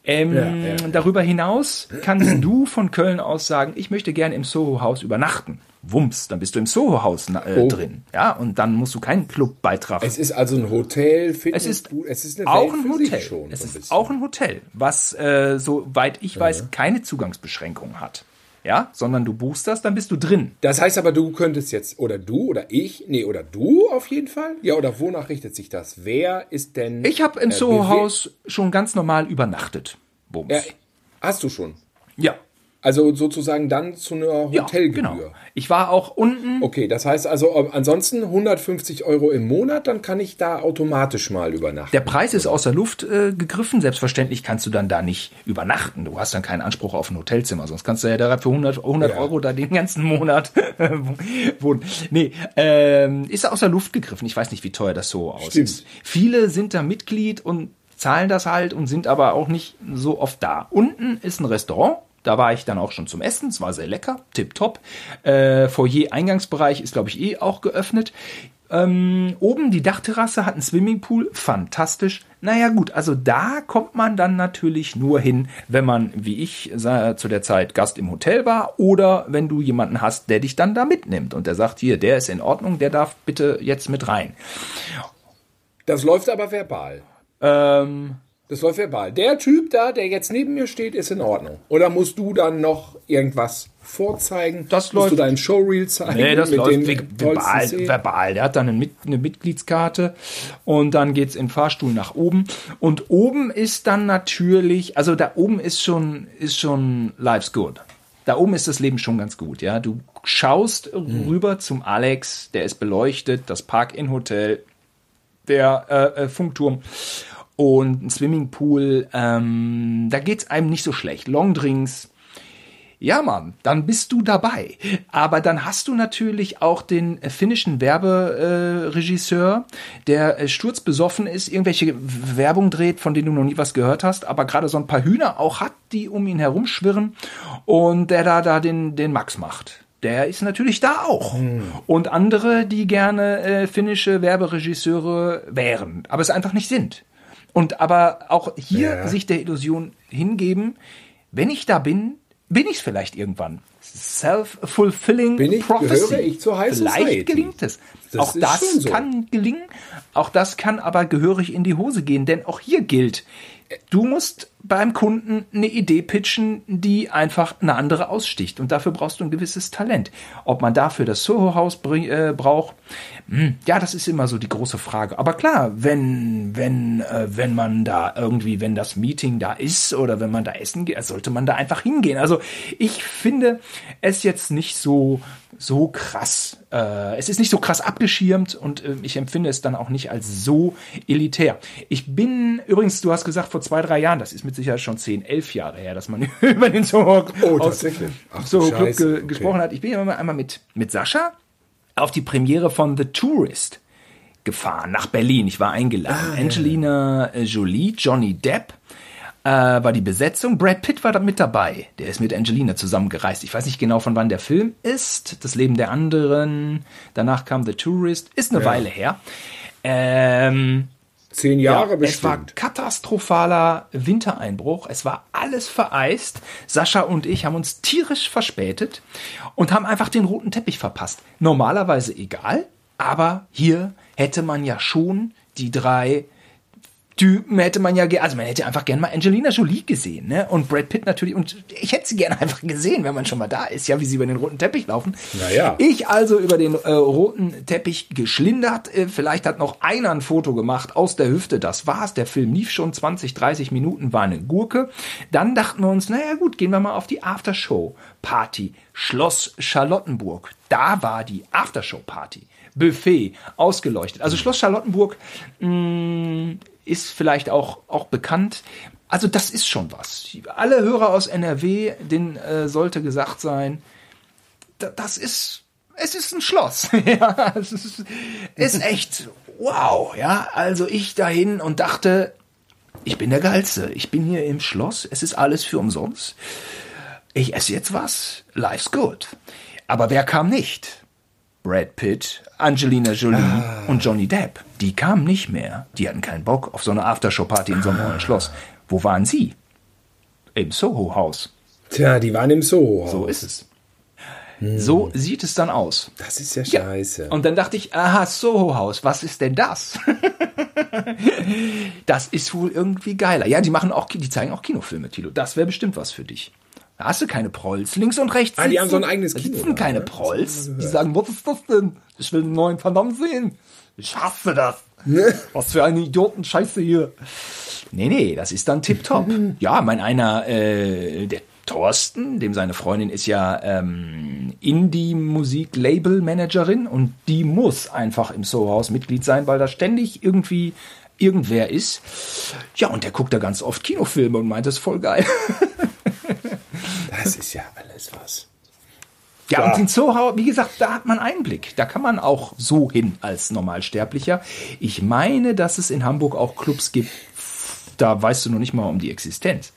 Ähm, ja, ja. Darüber hinaus kannst du von Köln aus sagen, ich möchte gerne im Soho-Haus übernachten. Wumms, dann bist du im Soho-Haus äh, oh. drin. Ja, und dann musst du keinen Clubbeitrag. Es ist also ein Hotel, Fitness, es ist, es ist eine auch ein Hotel. Schon, es ist auch ein Hotel, was, äh, soweit ich weiß, keine Zugangsbeschränkungen hat ja, sondern du buchst das, dann bist du drin. Das heißt aber, du könntest jetzt, oder du, oder ich, nee, oder du auf jeden Fall. Ja, oder wonach richtet sich das? Wer ist denn. Ich habe im äh, Soho-Haus schon ganz normal übernachtet. Bums. Ja, hast du schon? Ja. Also sozusagen dann zu einer Hotelgebühr. Ja, genau. Ich war auch unten. Okay, das heißt also ansonsten 150 Euro im Monat, dann kann ich da automatisch mal übernachten. Der Preis ist aus der Luft äh, gegriffen. Selbstverständlich kannst du dann da nicht übernachten. Du hast dann keinen Anspruch auf ein Hotelzimmer, sonst kannst du ja da für 100, 100 ja. Euro da den ganzen Monat *laughs* wohnen. Nee, ähm, ist aus der Luft gegriffen. Ich weiß nicht, wie teuer das so aussieht. Viele sind da Mitglied und zahlen das halt und sind aber auch nicht so oft da. Unten ist ein Restaurant da war ich dann auch schon zum Essen. Es war sehr lecker, tipptopp. Äh, Foyer-Eingangsbereich ist, glaube ich, eh auch geöffnet. Ähm, oben die Dachterrasse hat einen Swimmingpool, fantastisch. Naja gut, also da kommt man dann natürlich nur hin, wenn man, wie ich äh, zu der Zeit Gast im Hotel war oder wenn du jemanden hast, der dich dann da mitnimmt und der sagt, hier, der ist in Ordnung, der darf bitte jetzt mit rein. Das läuft aber verbal. Ähm, das läuft verbal. Der Typ da, der jetzt neben mir steht, ist in Ordnung. Oder musst du dann noch irgendwas vorzeigen? Das musst läuft. du deinen Showreel zeigen? Nee, das läuft verbal, verbal. Der hat dann eine, eine Mitgliedskarte und dann geht's im Fahrstuhl nach oben. Und oben ist dann natürlich, also da oben ist schon, ist schon life's good. Da oben ist das Leben schon ganz gut, ja. Du schaust mhm. rüber zum Alex, der ist beleuchtet, das Park-In-Hotel, der äh, äh Funkturm und ein Swimmingpool, ähm, da geht's einem nicht so schlecht. Longdrinks, ja, Mann, dann bist du dabei. Aber dann hast du natürlich auch den finnischen Werberegisseur, äh, der sturzbesoffen ist, irgendwelche Werbung dreht, von denen du noch nie was gehört hast, aber gerade so ein paar Hühner auch hat, die um ihn herumschwirren und der da da den den Max macht. Der ist natürlich da auch. Hm. Und andere, die gerne äh, finnische Werberegisseure wären, aber es einfach nicht sind. Und aber auch hier ja. sich der Illusion hingeben, wenn ich da bin, bin ich es vielleicht irgendwann. Self-fulfilling prophecy. Gehöre ich zur High vielleicht Society. gelingt es. Das auch das so. kann gelingen. Auch das kann aber gehörig in die Hose gehen, denn auch hier gilt, Du musst beim Kunden eine Idee pitchen, die einfach eine andere aussticht. Und dafür brauchst du ein gewisses Talent. Ob man dafür das Soho-Haus äh, braucht, hm, ja, das ist immer so die große Frage. Aber klar, wenn, wenn, äh, wenn man da irgendwie, wenn das Meeting da ist oder wenn man da essen geht, sollte man da einfach hingehen. Also ich finde es jetzt nicht so, so krass. Äh, es ist nicht so krass abgeschirmt und äh, ich empfinde es dann auch nicht als so elitär. Ich bin, übrigens, du hast gesagt, vor zwei, drei Jahren, das ist mit Sicherheit schon zehn, elf Jahre her, dass man *laughs* über den Soho, oh, tatsächlich. Ach, Soho Club ge okay. gesprochen hat. Ich bin ja einmal mit, mit Sascha auf die Premiere von The Tourist gefahren nach Berlin. Ich war eingeladen. Ah, Angelina ja. Jolie, Johnny Depp äh, war die Besetzung. Brad Pitt war da mit dabei. Der ist mit Angelina zusammengereist. Ich weiß nicht genau, von wann der Film ist. Das Leben der anderen. Danach kam The Tourist. Ist eine ja. Weile her. Ähm, Zehn Jahre ja, bestimmt. Es war katastrophaler Wintereinbruch. Es war alles vereist. Sascha und ich haben uns tierisch verspätet und haben einfach den roten Teppich verpasst. Normalerweise egal, aber hier hätte man ja schon die drei Typen hätte man ja, also man hätte einfach gerne mal Angelina Jolie gesehen, ne? Und Brad Pitt natürlich. Und ich hätte sie gerne einfach gesehen, wenn man schon mal da ist, ja, wie sie über den roten Teppich laufen. Naja. Ich also über den äh, roten Teppich geschlindert. Äh, vielleicht hat noch einer ein Foto gemacht aus der Hüfte. Das war's. Der Film lief schon 20, 30 Minuten, war eine Gurke. Dann dachten wir uns, naja gut, gehen wir mal auf die Aftershow-Party. Schloss Charlottenburg. Da war die Aftershow-Party. Buffet, ausgeleuchtet. Also Schloss Charlottenburg mh, mm, ist vielleicht auch, auch bekannt. Also das ist schon was. Alle Hörer aus NRW, denen äh, sollte gesagt sein, da, das ist, es ist ein Schloss. *laughs* ja, es ist, ist echt wow. Ja, also ich dahin und dachte, ich bin der Geilste. Ich bin hier im Schloss. Es ist alles für umsonst. Ich esse jetzt was. Life's good. Aber wer kam nicht? Brad Pitt, Angelina Jolie ah. und Johnny Depp. Die kamen nicht mehr. Die hatten keinen Bock auf so eine Aftershow-Party in so einem neuen Schloss. Wo waren sie? Im Soho-Haus. Tja, die waren im Soho-Haus. So ist es. Hm. So sieht es dann aus. Das ist ja scheiße. Ja. Und dann dachte ich, aha, Soho-Haus, was ist denn das? *laughs* das ist wohl irgendwie geiler. Ja, die machen auch, die zeigen auch Kinofilme, Tilo. Das wäre bestimmt was für dich. Da hast du keine Prolls. Links und rechts. Ah, die haben so ein eigenes Kino. Da sitzen keine Prolls. Die sagen, was ist das denn? Ich will einen neuen Van sehen. Ich hasse das. Ne? Was für eine Idioten-Scheiße hier. Nee, nee, das ist dann tipptopp. *laughs* ja, mein einer, äh, der Thorsten, dem seine Freundin ist ja ähm, Indie-Musik-Label-Managerin und die muss einfach im Soho-Haus Mitglied sein, weil da ständig irgendwie irgendwer ist. Ja, und der guckt da ganz oft Kinofilme und meint, das ist voll geil. *laughs* das ist ja alles was. Ja, ja, und in Soho, wie gesagt, da hat man Einblick. Da kann man auch so hin als Normalsterblicher. Ich meine, dass es in Hamburg auch Clubs gibt, da weißt du noch nicht mal um die Existenz.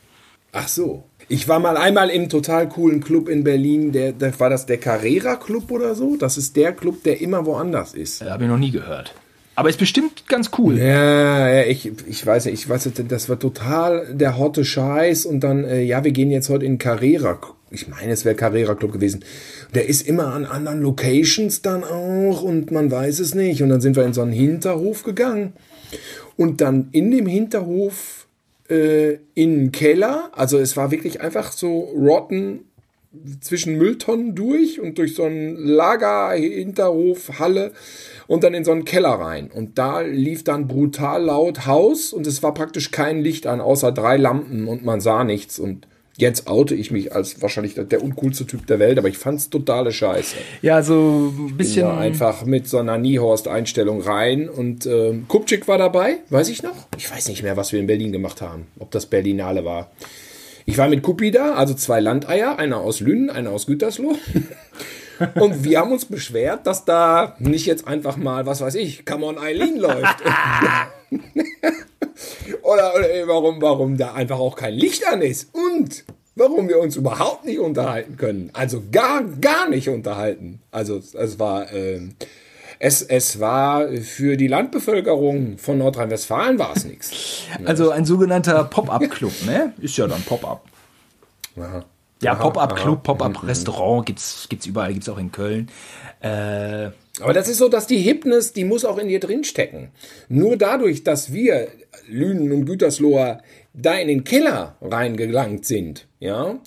Ach so. Ich war mal einmal im total coolen Club in Berlin, der, der war das der Carrera Club oder so. Das ist der Club, der immer woanders ist. Habe ich noch nie gehört. Aber ist bestimmt ganz cool. Ja, ja ich, ich weiß nicht, ich weiß nicht, das war total der hotte Scheiß und dann, äh, ja, wir gehen jetzt heute in Carrera. Ich meine, es wäre Carrera Club gewesen. Der ist immer an anderen Locations dann auch und man weiß es nicht. Und dann sind wir in so einen Hinterhof gegangen und dann in dem Hinterhof äh, in den Keller, also es war wirklich einfach so rotten zwischen Mülltonnen durch und durch so einen Lager, Hinterhof, Halle und dann in so einen Keller rein. Und da lief dann brutal laut Haus und es war praktisch kein Licht an, außer drei Lampen und man sah nichts. Und jetzt oute ich mich als wahrscheinlich der uncoolste Typ der Welt, aber ich fand's totale Scheiße. Ja, so ein bisschen. Bin einfach mit so einer Niehorst-Einstellung rein und äh, Kupczyk war dabei, weiß ich noch. Ich weiß nicht mehr, was wir in Berlin gemacht haben, ob das Berlinale war. Ich war mit Kuppi da, also zwei Landeier, einer aus Lünen, einer aus Gütersloh. *laughs* Und wir haben uns beschwert, dass da nicht jetzt einfach mal, was weiß ich, Come on Eileen läuft. *laughs* oder, oder warum, warum da einfach auch kein Licht an ist. Und warum wir uns überhaupt nicht unterhalten können. Also gar, gar nicht unterhalten. Also es war, äh, es, es war für die Landbevölkerung von Nordrhein-Westfalen war es nichts. Also ein sogenannter Pop-up-Club, ne? Ist ja dann Pop-up. Ja, Pop-up-Club, Pop-up-Restaurant gibt's gibt's überall, gibt's auch in Köln. Äh, Aber das ist so, dass die Hipness, die muss auch in dir drinstecken. Nur dadurch, dass wir, Lünen und Gütersloher, da in den Keller reingelangt sind, ja,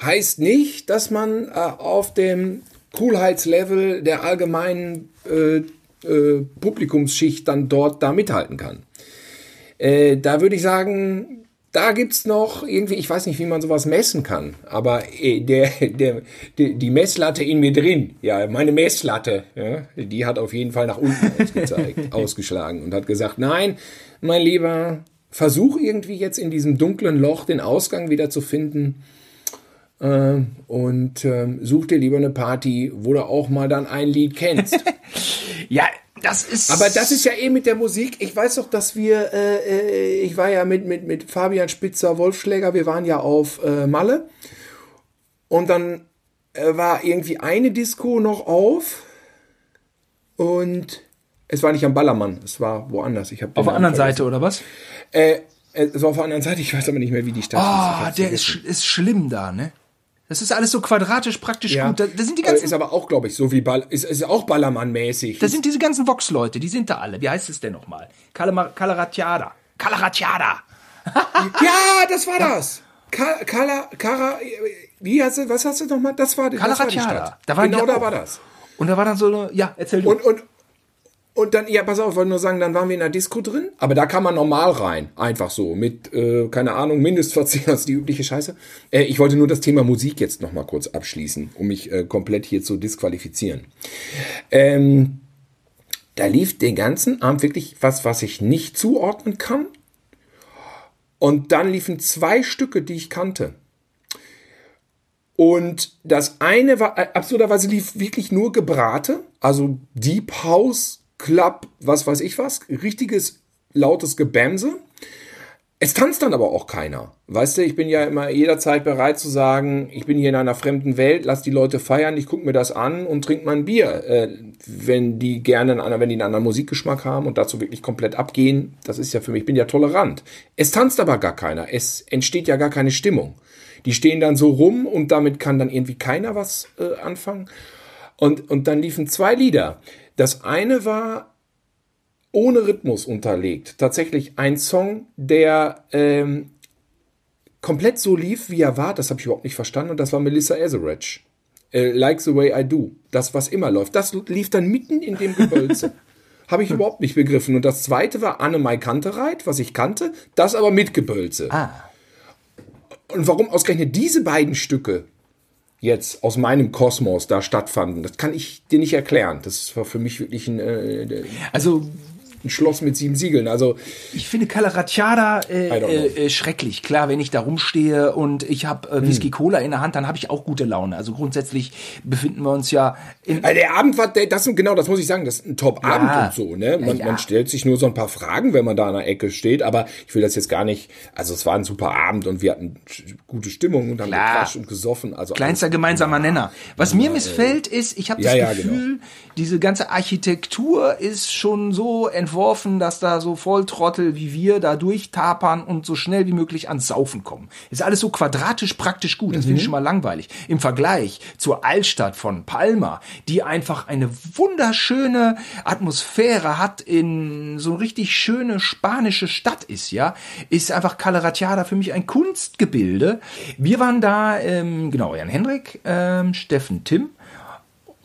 heißt nicht, dass man äh, auf dem Coolheitslevel der allgemeinen äh, äh, Publikumsschicht dann dort da mithalten kann. Äh, da würde ich sagen, da gibt's noch irgendwie, ich weiß nicht, wie man sowas messen kann, aber äh, der, *laughs* der, der, die Messlatte in mir drin, ja, meine Messlatte, ja, die hat auf jeden Fall nach unten *laughs* ausgezeigt, ausgeschlagen und hat gesagt, nein, mein Lieber, versuch irgendwie jetzt in diesem dunklen Loch den Ausgang wieder zu finden äh, und äh, such dir lieber eine Party, wo du auch mal dann ein Lied kennst. *laughs* ja, das ist. Aber das ist ja eh mit der Musik. Ich weiß doch, dass wir, äh, äh, ich war ja mit, mit, mit Fabian Spitzer, Wolfschläger, wir waren ja auf äh, Malle. Und dann äh, war irgendwie eine Disco noch auf. Und es war nicht am Ballermann, es war woanders. Ich auf der anderen Seite, oder was? Äh, es war auf der anderen Seite, ich weiß aber nicht mehr, wie die Stadt oh, ist. der ist, ist schlimm da, ne? Das ist alles so quadratisch praktisch ja. gut. Da, da sind die ganzen. Ist aber auch, glaube ich, so wie Ball, ist, ist auch Ballermann-mäßig. Da sind diese ganzen Vox-Leute, die sind da alle. Wie heißt es denn nochmal? Calaratiada. Calaratiada. *laughs* ja, das war das. Kala, Kara, wie hast du, was hast du nochmal? Das war, das war die Stadt. Da war genau da war das. Und da war dann so eine, ja, erzähl du. Und, und, und dann, ja, pass auf, ich wollte nur sagen, dann waren wir in der Disco drin, aber da kann man normal rein, einfach so, mit, äh, keine Ahnung, Mindestverzehr, *laughs* das ist die übliche Scheiße. Äh, ich wollte nur das Thema Musik jetzt nochmal kurz abschließen, um mich äh, komplett hier zu disqualifizieren. Ähm, da lief den ganzen Abend wirklich was, was ich nicht zuordnen kann. Und dann liefen zwei Stücke, die ich kannte. Und das eine war, äh, absurderweise lief wirklich nur Gebrate, also Deep House, Club, was weiß ich was, richtiges lautes Gebämse. Es tanzt dann aber auch keiner. Weißt du, ich bin ja immer jederzeit bereit zu sagen, ich bin hier in einer fremden Welt, lass die Leute feiern, ich gucke mir das an und trinke mein Bier. Äh, wenn die gerne, einen, wenn die einen anderen Musikgeschmack haben und dazu wirklich komplett abgehen, das ist ja für mich, ich bin ja tolerant. Es tanzt aber gar keiner, es entsteht ja gar keine Stimmung. Die stehen dann so rum und damit kann dann irgendwie keiner was äh, anfangen. Und, und dann liefen zwei Lieder. Das eine war ohne Rhythmus unterlegt. Tatsächlich ein Song, der ähm, komplett so lief, wie er war. Das habe ich überhaupt nicht verstanden. Und das war Melissa Etheridge. Äh, like the way I do. Das, was immer läuft. Das lief dann mitten in dem Gebölze. *laughs* habe ich überhaupt nicht begriffen. Und das zweite war Anne Mai Kantereit, was ich kannte. Das aber mit Gebölze. Ah. Und warum ausgerechnet diese beiden Stücke jetzt aus meinem Kosmos da stattfanden. Das kann ich dir nicht erklären. Das war für mich wirklich ein, äh, also ein Schloss mit sieben Siegeln. Also ich finde Calaratiada äh, äh, äh, schrecklich. Klar, wenn ich da rumstehe und ich habe äh, Whisky hm. Cola in der Hand, dann habe ich auch gute Laune. Also grundsätzlich befinden wir uns ja in also der Abend war das genau, das muss ich sagen, das ist ein Top-Abend ja. und so. Ne, man, ja, ja. man stellt sich nur so ein paar Fragen, wenn man da an der Ecke steht. Aber ich will das jetzt gar nicht. Also es war ein super Abend und wir hatten gute Stimmung und haben gequatscht und gesoffen. Also kleinster gemeinsamer Nenner. Was mir missfällt ist, ich habe das Gefühl, genau. diese ganze Architektur ist schon so entworfen, dass da so Volltrottel wie wir da durchtapern und so schnell wie möglich ans Saufen kommen. Ist alles so quadratisch praktisch gut. Das mhm. finde ich schon mal langweilig. Im Vergleich zur Altstadt von Palma, die einfach eine wunderschöne Atmosphäre hat, in so eine richtig schöne spanische Stadt ist, ja, ist einfach Calaratiada für mich ein Kunstgebilde. Wir waren da, ähm, genau, Jan Hendrik, ähm, Steffen Tim,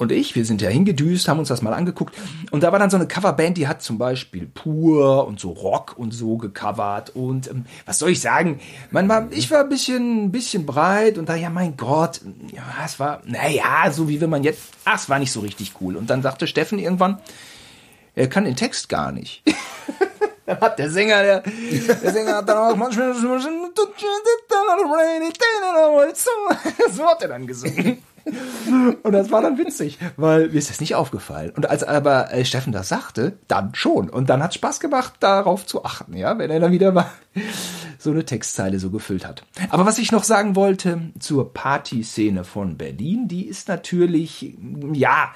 und ich, wir sind ja hingedüst, haben uns das mal angeguckt. Und da war dann so eine Coverband, die hat zum Beispiel Pur und so Rock und so gecovert. Und ähm, was soll ich sagen? Man war, ich war ein bisschen, ein bisschen breit und da, ja, mein Gott, ja, es war, naja, so wie wenn man jetzt, ach, es war nicht so richtig cool. Und dann sagte Steffen irgendwann, er kann den Text gar nicht. hat der Sänger, der, der Sänger hat dann auch manchmal so hat er dann gesungen. Und das war dann witzig, weil mir ist das nicht aufgefallen. Und als aber äh, Steffen das sagte, dann schon. Und dann hat Spaß gemacht, darauf zu achten, ja, wenn er dann wieder mal so eine Textzeile so gefüllt hat. Aber was ich noch sagen wollte zur Partyszene von Berlin, die ist natürlich, ja,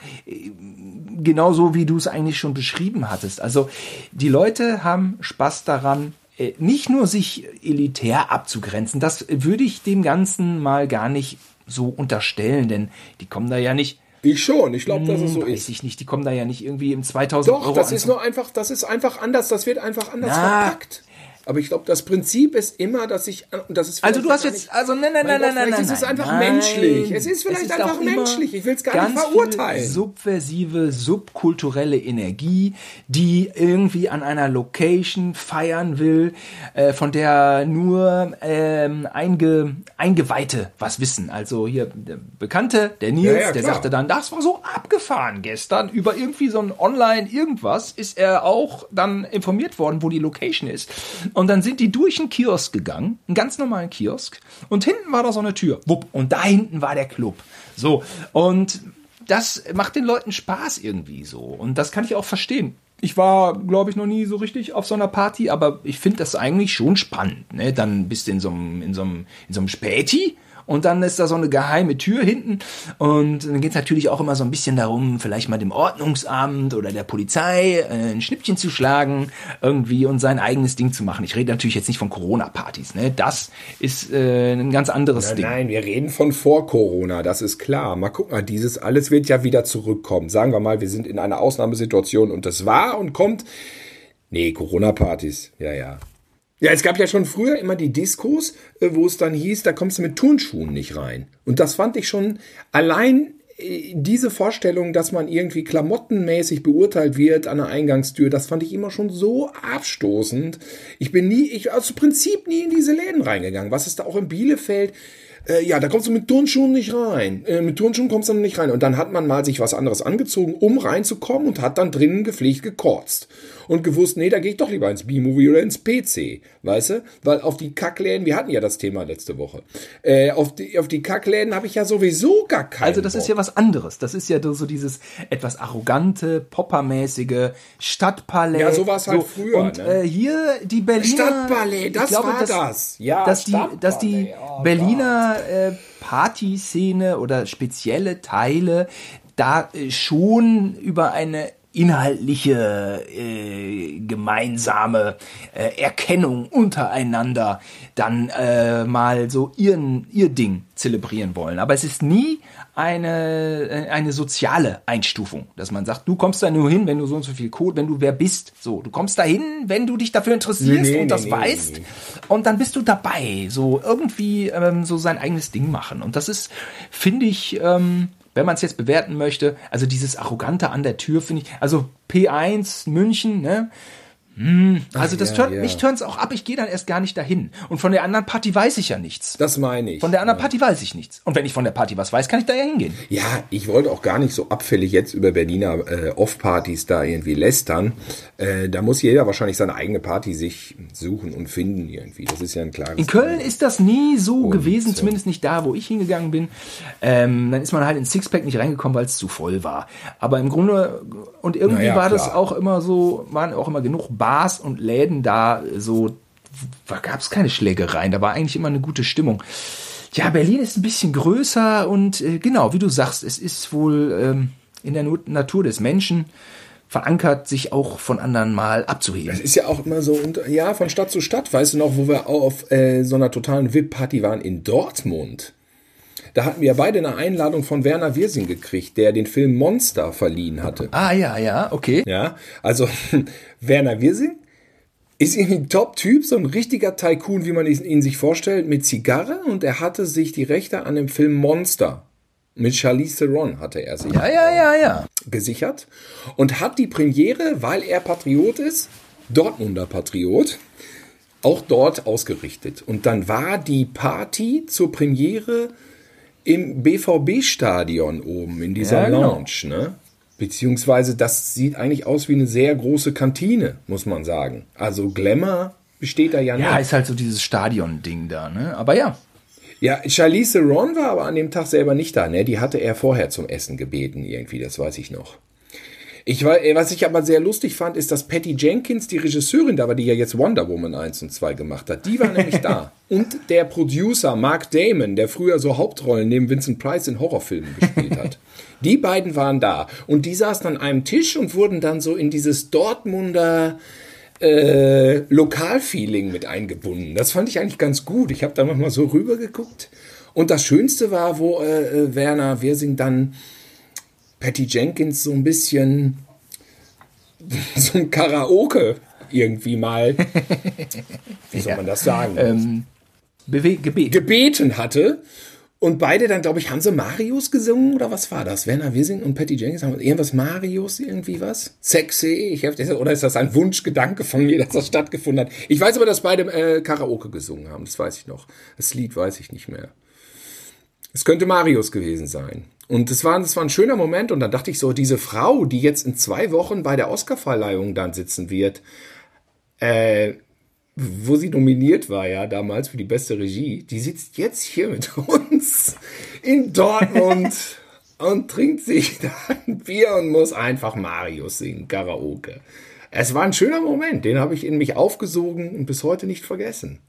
genauso wie du es eigentlich schon beschrieben hattest. Also die Leute haben Spaß daran, äh, nicht nur sich elitär abzugrenzen, das würde ich dem Ganzen mal gar nicht so unterstellen, denn die kommen da ja nicht. Ich schon, ich glaube, dass es so Weiß ist. ich nicht, die kommen da ja nicht irgendwie im 2000 Doch, Euro das ist nur einfach, das ist einfach anders, das wird einfach anders Na. verpackt. Aber ich glaube, das Prinzip ist immer, dass ich, das ist Also du hast jetzt, also nein, nein, nein, Gott, nein, nein, nein. ist es einfach nein. menschlich. Es ist vielleicht auch einfach immer menschlich. Ich will's gar nicht verurteilen. Subversive, subkulturelle Energie, die irgendwie an einer Location feiern will, äh, von der nur ähm, einge, Eingeweihte was wissen. Also hier der Bekannte, der Nils, Ja, ja, der sagte dann, das war so abgefahren gestern. Über irgendwie so ein Online irgendwas ist er auch dann informiert worden, wo die Location ist. Und dann sind die durch einen Kiosk gegangen, einen ganz normalen Kiosk. Und hinten war da so eine Tür. Wupp. Und da hinten war der Club. So. Und das macht den Leuten Spaß irgendwie so. Und das kann ich auch verstehen. Ich war, glaube ich, noch nie so richtig auf so einer Party, aber ich finde das eigentlich schon spannend. Ne? Dann bist du in so einem, in so einem, in so einem Späti und dann ist da so eine geheime Tür hinten und dann geht es natürlich auch immer so ein bisschen darum, vielleicht mal dem Ordnungsamt oder der Polizei äh, ein Schnippchen zu schlagen irgendwie und sein eigenes Ding zu machen. Ich rede natürlich jetzt nicht von Corona-Partys, ne? Das ist äh, ein ganz anderes Nein, Ding. nein, wir reden von vor Corona, das ist klar. Mal gucken, mal, dieses alles wird ja wieder zurückkommen. Sagen wir mal, wir sind in einer Ausnahmesituation und das war und kommt. Nee, Corona-Partys, ja, ja. Ja, es gab ja schon früher immer die Diskos, äh, wo es dann hieß, da kommst du mit Turnschuhen nicht rein. Und das fand ich schon allein äh, diese Vorstellung, dass man irgendwie klamottenmäßig beurteilt wird an der Eingangstür, das fand ich immer schon so abstoßend. Ich bin nie, ich aus Prinzip nie in diese Läden reingegangen. Was ist da auch in Bielefeld? Äh, ja, da kommst du mit Turnschuhen nicht rein. Äh, mit Turnschuhen kommst du nicht rein. Und dann hat man mal sich was anderes angezogen, um reinzukommen und hat dann drinnen gepflegt gekotzt. Und gewusst, nee, da gehe ich doch lieber ins B-Movie oder ins PC. Weißt du? Weil auf die Kackläden, wir hatten ja das Thema letzte Woche, äh, auf die, auf die Kackläden habe ich ja sowieso gar keinen Also das ist ja was anderes. Das ist ja so dieses etwas arrogante, poppermäßige Stadtpalais. Ja, so war's halt früher, Und ne? äh, hier die Berliner Stadtpalais, das glaube, war dass, das. Ja, dass die, dass die oh Berliner äh, Partyszene oder spezielle Teile da äh, schon über eine inhaltliche äh, gemeinsame äh, Erkennung untereinander dann äh, mal so ihren ihr Ding zelebrieren wollen. Aber es ist nie eine äh, eine soziale Einstufung, dass man sagt, du kommst da nur hin, wenn du so und so viel Code, wenn du wer bist. So, du kommst da hin, wenn du dich dafür interessierst Nee, und das nee, weißt. nee. Und dann bist du dabei, so irgendwie ähm, so sein eigenes Ding machen. Und das ist, finde ich, ähm, wenn man es jetzt bewerten möchte, also dieses Arrogante an der Tür, finde ich, also P1 München, ne? Hm, also das ja, turnt, ja. mich turnt's auch ab, ich gehe dann erst gar nicht dahin. Und von der anderen Party weiß ich ja nichts. Das meine ich. Von der anderen Party weiß ich nichts. Und wenn ich von der Party was weiß, kann ich da ja hingehen. Ja, ich wollte auch gar nicht so abfällig jetzt über Berliner äh, Off-Partys da irgendwie lästern. Äh, da muss jeder wahrscheinlich seine eigene Party sich suchen und finden irgendwie. Das ist ja ein klares. In Köln ist das nie so gewesen, so. zumindest nicht da, wo ich hingegangen bin. Ähm, dann ist man halt ins Sixpack nicht reingekommen, weil es zu voll war. Aber im Grunde, und irgendwie Naja, war das klar. auch immer so, waren auch immer genug Bars und Läden da, so, da gab es keine Schlägereien, da war eigentlich immer eine gute Stimmung. Ja, Berlin ist ein bisschen größer und äh, genau, wie du sagst, es ist wohl ähm, in der Natur des Menschen verankert, sich auch von anderen mal abzuheben. Es ist ja auch immer so, unter, ja, von Stadt zu Stadt. Weißt du noch, wo wir auf äh, so einer totalen VIP-Party waren in Dortmund? Da hatten wir beide eine Einladung von Werner Wirsing gekriegt, der den Film Monster verliehen hatte. Ah ja, ja, okay. Ja, also *laughs* Werner Wirsing ist irgendwie ein Top-Typ, so ein richtiger Tycoon, wie man ihn sich vorstellt, mit Zigarre und er hatte sich die Rechte an dem Film Monster mit Charlize Theron hatte er sich Ja, ja, ja, ja. gesichert und hat die Premiere, weil er Patriot ist, Dortmunder Patriot, auch dort ausgerichtet. Und dann war die Party zur Premiere im BVB-Stadion oben, in dieser Ja, genau. Lounge, ne? Beziehungsweise das sieht eigentlich aus wie eine sehr große Kantine, muss man sagen. Also Glamour besteht da ja, Ja, nicht. ist halt so dieses Stadion-Ding da, ne? Aber ja. Ja, Charlize Theron war aber an dem Tag selber nicht da, ne? Die hatte er vorher zum Essen gebeten, irgendwie, das weiß ich noch. Ich war, äh, was ich aber sehr lustig fand, ist, dass Patty Jenkins, die Regisseurin da war, die ja jetzt Wonder Woman 1 und 2 gemacht hat, die war nämlich da. *laughs* Und der Producer Mark Damon, der früher so Hauptrollen neben Vincent Price in Horrorfilmen gespielt hat. *laughs* Die beiden waren da. Und die saßen an einem Tisch und wurden dann so in dieses Dortmunder äh, Lokalfeeling mit eingebunden. Das fand ich eigentlich ganz gut. Ich habe da nochmal so rübergeguckt Und das Schönste war, wo äh, äh Werner Wirsing dann Patty Jenkins so ein bisschen *laughs* so ein Karaoke irgendwie mal, *laughs* wie soll man das sagen? Ähm, gebeten. gebeten hatte. Und beide dann, glaube ich, haben sie Marius gesungen oder was war das? Werner Wirsing und Patty Jenkins haben irgendwas Marius, irgendwie was? Sexy? Ich hab, oder ist das ein Wunschgedanke von mir, dass das stattgefunden hat? Ich weiß aber, dass beide äh, Karaoke gesungen haben, das weiß ich noch. Das Lied weiß ich nicht mehr. Es könnte Marius gewesen sein. Und das war, das war ein schöner Moment. Und dann dachte ich so, diese Frau, die jetzt in zwei Wochen bei der Oscarverleihung dann sitzen wird, äh, wo sie nominiert war, ja, damals für die beste Regie, die sitzt jetzt hier mit *laughs* uns in Dortmund *laughs* und trinkt sich *laughs* da ein Bier und muss einfach Marius singen, Karaoke. Es war ein schöner Moment, den habe ich in mich aufgesogen und bis heute nicht vergessen.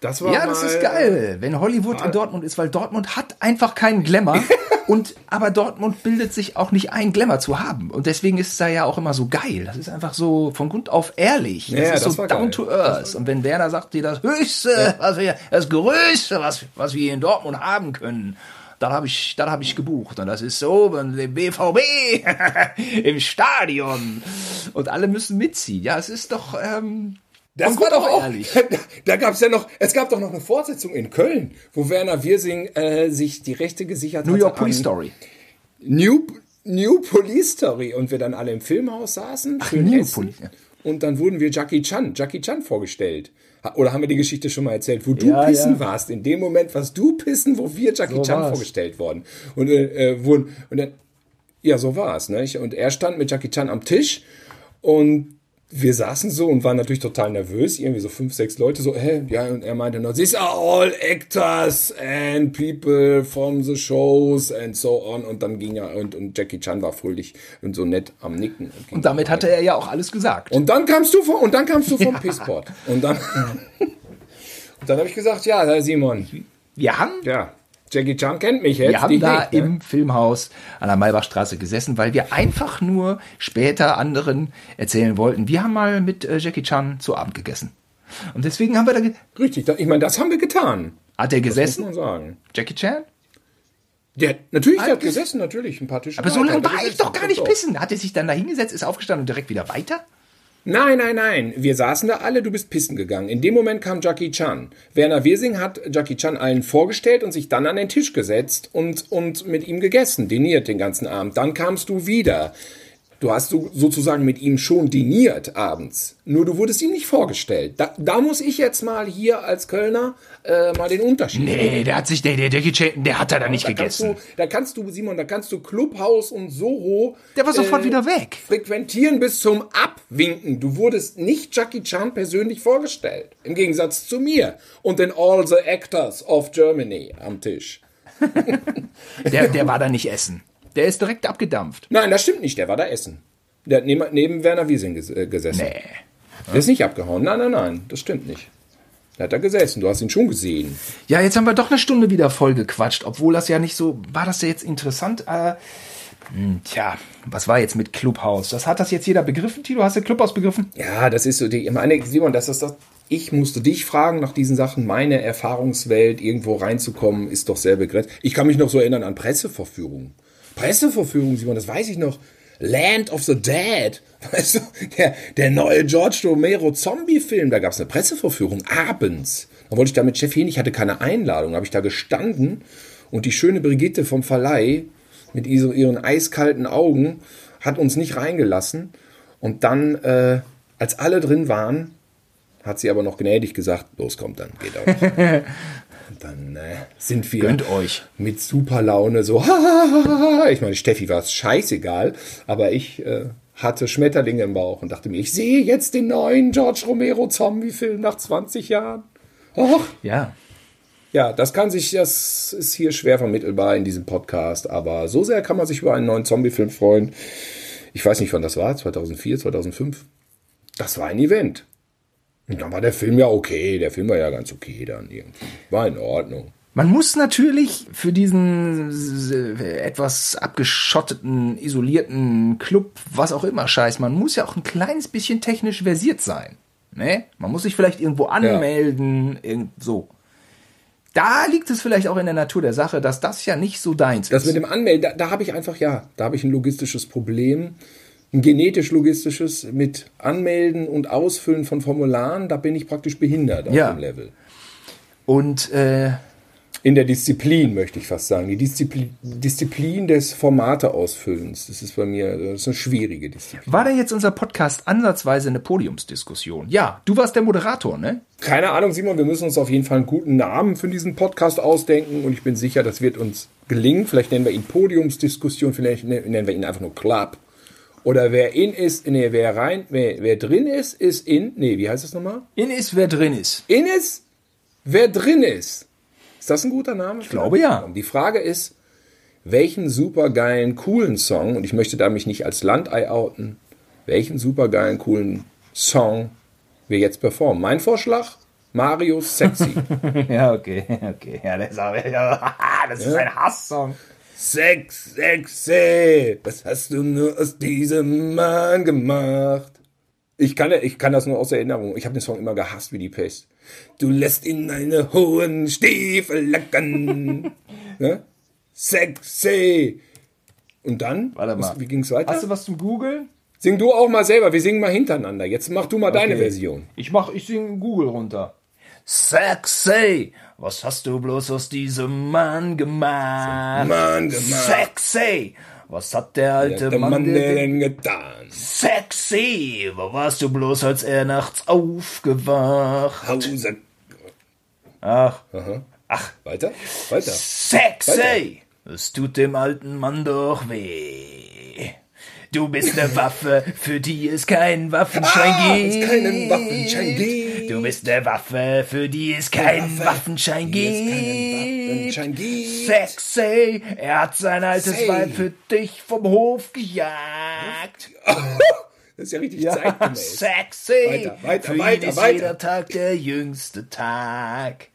Das war ja, das ist geil, wenn Hollywood in Dortmund ist, weil Dortmund hat einfach keinen Glamour. Und aber Dortmund bildet sich auch nicht ein, Glamour zu haben. Und deswegen ist es da ja auch immer so geil. Das ist einfach so von Grund auf ehrlich. Das ja, ist das so down geil. to earth. Und wenn Werner sagt dir das Höchste, ja. was wir, das Größte, was, was wir hier in Dortmund haben können, dann habe ich, dann habe ich gebucht. Und das ist so, wenn der BVB *laughs* im Stadion. Und alle müssen mitziehen. Ja, es ist doch, ähm, das war doch auch, ehrlich. *laughs* Da gab es ja noch, es gab doch noch eine Fortsetzung in Köln, wo Werner Wirsing äh, sich die Rechte gesichert hat. New York Police Story. New, New Police Story. Und wir dann alle im Filmhaus saßen. Ach, New Police. Und dann wurden wir Jackie Chan, Jackie Chan vorgestellt. Oder haben wir die Geschichte schon mal erzählt, wo du ja, pissen ja. warst? In dem Moment warst du pissen, wo wir Jackie so Chan war's. vorgestellt worden. Und, äh, wurden, und dann, ja, so war es. Ne? Und er stand mit Jackie Chan am Tisch und wir saßen so und waren natürlich total nervös, irgendwie so fünf, sechs Leute so, hä, ja, und er meinte noch, these are all actors and people from the shows and so on. Und dann ging er, und, und Jackie Chan war fröhlich und so nett am Nicken. Und, und damit hatte er ja auch alles gesagt. Und dann kamst du vom, und dann kamst du vom *laughs* ja. Pisspot. Und dann, *laughs* und dann habe ich gesagt, ja, Herr Simon. Wir haben ja. Jackie Chan kennt mich jetzt. Wir haben da nicht, ne? im Filmhaus an der Maybachstraße gesessen, weil wir einfach nur später anderen erzählen wollten. Wir haben mal mit äh, Jackie Chan zu Abend gegessen. Und deswegen haben wir da. Richtig, ich meine, das haben wir getan. Hat er gesessen? Das muss man sagen. Jackie Chan? Der, natürlich, der hat gesessen, natürlich, ein paar Tische. Aber so lange war ich doch gar nicht pissen. Hat er sich dann da hingesetzt, ist aufgestanden und direkt wieder weiter? Nein, nein, nein. Wir saßen da alle, du bist pissen gegangen. In dem Moment kam Jackie Chan. Werner Wirsing hat Jackie Chan allen vorgestellt und sich dann an den Tisch gesetzt und, und mit ihm gegessen, diniert den ganzen Abend. Dann kamst du wieder. Du hast so, sozusagen mit ihm schon diniert abends. Nur du wurdest ihm nicht vorgestellt. Da, da muss ich jetzt mal hier als Kölner äh, mal den Unterschied. Nee, der hat sich, der, der, der, der hat er da nicht da gegessen. Du, da kannst du, Simon, da kannst du Clubhaus und Soho. Der war sofort äh, wieder weg. Frequentieren bis zum Abwinken. Du wurdest nicht Jackie Chan persönlich vorgestellt. Im Gegensatz zu mir und den All the Actors of Germany am Tisch. *laughs* der, der war da nicht essen. Der ist direkt abgedampft. Nein, das stimmt nicht. Der war da essen. Der hat neben, neben Werner Wiesing äh, gesessen. Nee. Der ist nicht abgehauen. Nein, nein, nein. Das stimmt nicht. Der hat da gesessen. Du hast ihn schon gesehen. Ja, jetzt haben wir doch eine Stunde wieder voll gequatscht, obwohl das ja nicht so. War das ja jetzt interessant? Äh, hm, tja, was war jetzt mit Clubhaus? Das hat das jetzt jeder begriffen, Tilo? Hast du Clubhaus begriffen? Ja, das ist so die. Ich meine, Simon, das ist das. Ich musste dich fragen nach diesen Sachen. Meine Erfahrungswelt, irgendwo reinzukommen, ist doch sehr begrenzt. Ich kann mich noch so erinnern an Presseverführungen. Presseverführung, Simon, das weiß ich noch. Land of the Dead. Weißt du, der, der neue George Romero Zombie-Film, da gab es eine Presseverführung abends. Da wollte ich da mit Chef hin, ich hatte keine Einladung, habe ich da gestanden und die schöne Brigitte vom Verleih mit ihren eiskalten Augen hat uns nicht reingelassen. Und dann, äh, als alle drin waren, hat sie aber noch gnädig gesagt, los kommt dann, geht auch. *laughs* dann äh, sind wir Gönnt euch. mit super Laune so, *laughs* ich meine, Steffi war es scheißegal, aber ich äh, hatte Schmetterlinge im Bauch und dachte mir, ich sehe jetzt den neuen George Romero Zombie-Film nach 20 Jahren. Och. Ja. Ja, das kann sich, das ist hier schwer vermittelbar in diesem Podcast, aber so sehr kann man sich über einen neuen Zombie-Film freuen. Ich weiß nicht, wann das war, 2004, 2005. Das war ein Event. Und dann war der Film ja okay. Der Film war ja ganz okay dann irgendwie. War in Ordnung. Man muss natürlich für diesen etwas abgeschotteten, isolierten Club, was auch immer Scheiß, man muss ja auch ein kleines bisschen technisch versiert sein. Ne? Man muss sich vielleicht irgendwo anmelden, ja. irgend so. da liegt es vielleicht auch in der Natur der Sache, dass das ja nicht so deins Das ist. mit dem Anmelden, da, da habe ich einfach, ja, da habe ich ein logistisches Problem. Ein genetisch-logistisches mit Anmelden und Ausfüllen von Formularen, da bin ich praktisch behindert auf Ja. dem Level. Und äh, In der Disziplin, möchte ich fast sagen. Die Disziplin, Disziplin des Formate-Ausfüllens. Das ist bei mir das ist eine schwierige Disziplin. war denn jetzt unser Podcast ansatzweise eine Podiumsdiskussion? Ja, du warst der Moderator, ne? Keine Ahnung, Simon, wir müssen uns auf jeden Fall einen guten Namen für diesen Podcast ausdenken und ich bin sicher, das wird uns gelingen. Vielleicht nennen wir ihn Podiumsdiskussion, vielleicht ne- nennen wir ihn einfach nur Club. Oder wer in ist, nee, wer rein, wer, wer drin ist, ist in, nee, wie heißt das nochmal? In ist, wer drin ist. In ist, wer drin ist. Ist das ein guter Name? Ich glaube, ja. Die Frage ist, welchen supergeilen, coolen Song, und ich möchte da mich nicht als Landei outen, welchen supergeilen, coolen Song wir jetzt performen. Mein Vorschlag, Mario Sexy. *laughs* Ja, okay, okay. Ja, *laughs* das ist, ja, das ist ein Hasssong. Sex, sexy, was hast du nur aus diesem Mann gemacht? Ich kann, ich kann das nur aus Erinnerung. Ich habe den Song immer gehasst wie die Pest. Du lässt ihn deine hohen Stiefel lecken. *laughs* ne? Sexy. Und dann? Warte mal. Was, wie ging's weiter? Hast du was zum Googeln? Sing du auch mal selber. Wir singen mal hintereinander. Jetzt mach du mal deine Version. Ich mach, ich sing Google runter. Sexy, was hast du bloß aus diesem Mann gemacht? Mann gemacht. Sexy, was hat der alte Der Mann, Mann dir denn getan? Sexy, wo warst du bloß, als er nachts aufgewacht? Hause. Ach, Ach. Weiter? Weiter. sexy, es tut dem alten Mann doch weh. Du bist eine *laughs* Waffe, für die es keinen Waffenschein Ah, gibt. es keinen Waffenschein gibt. Du bist eine Waffe, für die es keinen Waffe, Waffenschein gibt. Waffenschein gibt. Sexy, er hat sein altes Say. Weib für dich vom Hof gejagt. *laughs* Das ist ja richtig zeitgemäß. Sexy, Weiter, weiter, für ihn weiter, ist weiter. jeder Tag der jüngste Tag.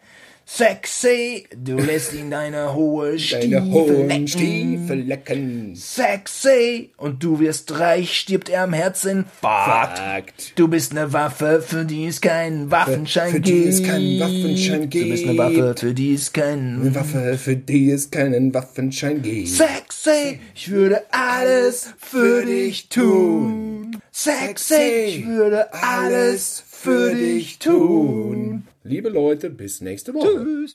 Sexy, du lässt ihn deine hohe Stiefel Deine hohen lecken. Stiefel lecken. Sexy, und du wirst reich, stirbt er am Herzinfarkt. Fakt. Du bist eine Waffe, für die es keinen Waffenschein für gibt. die es keinen Waffenschein Du bist eine Waffe, für die es keinen Eine Waffe, für die es keinen Waffenschein gibt. Sexy, ich würde alles für dich tun. Sexy, ich würde alles für dich tun. Liebe Leute, bis nächste Woche. Tschüss.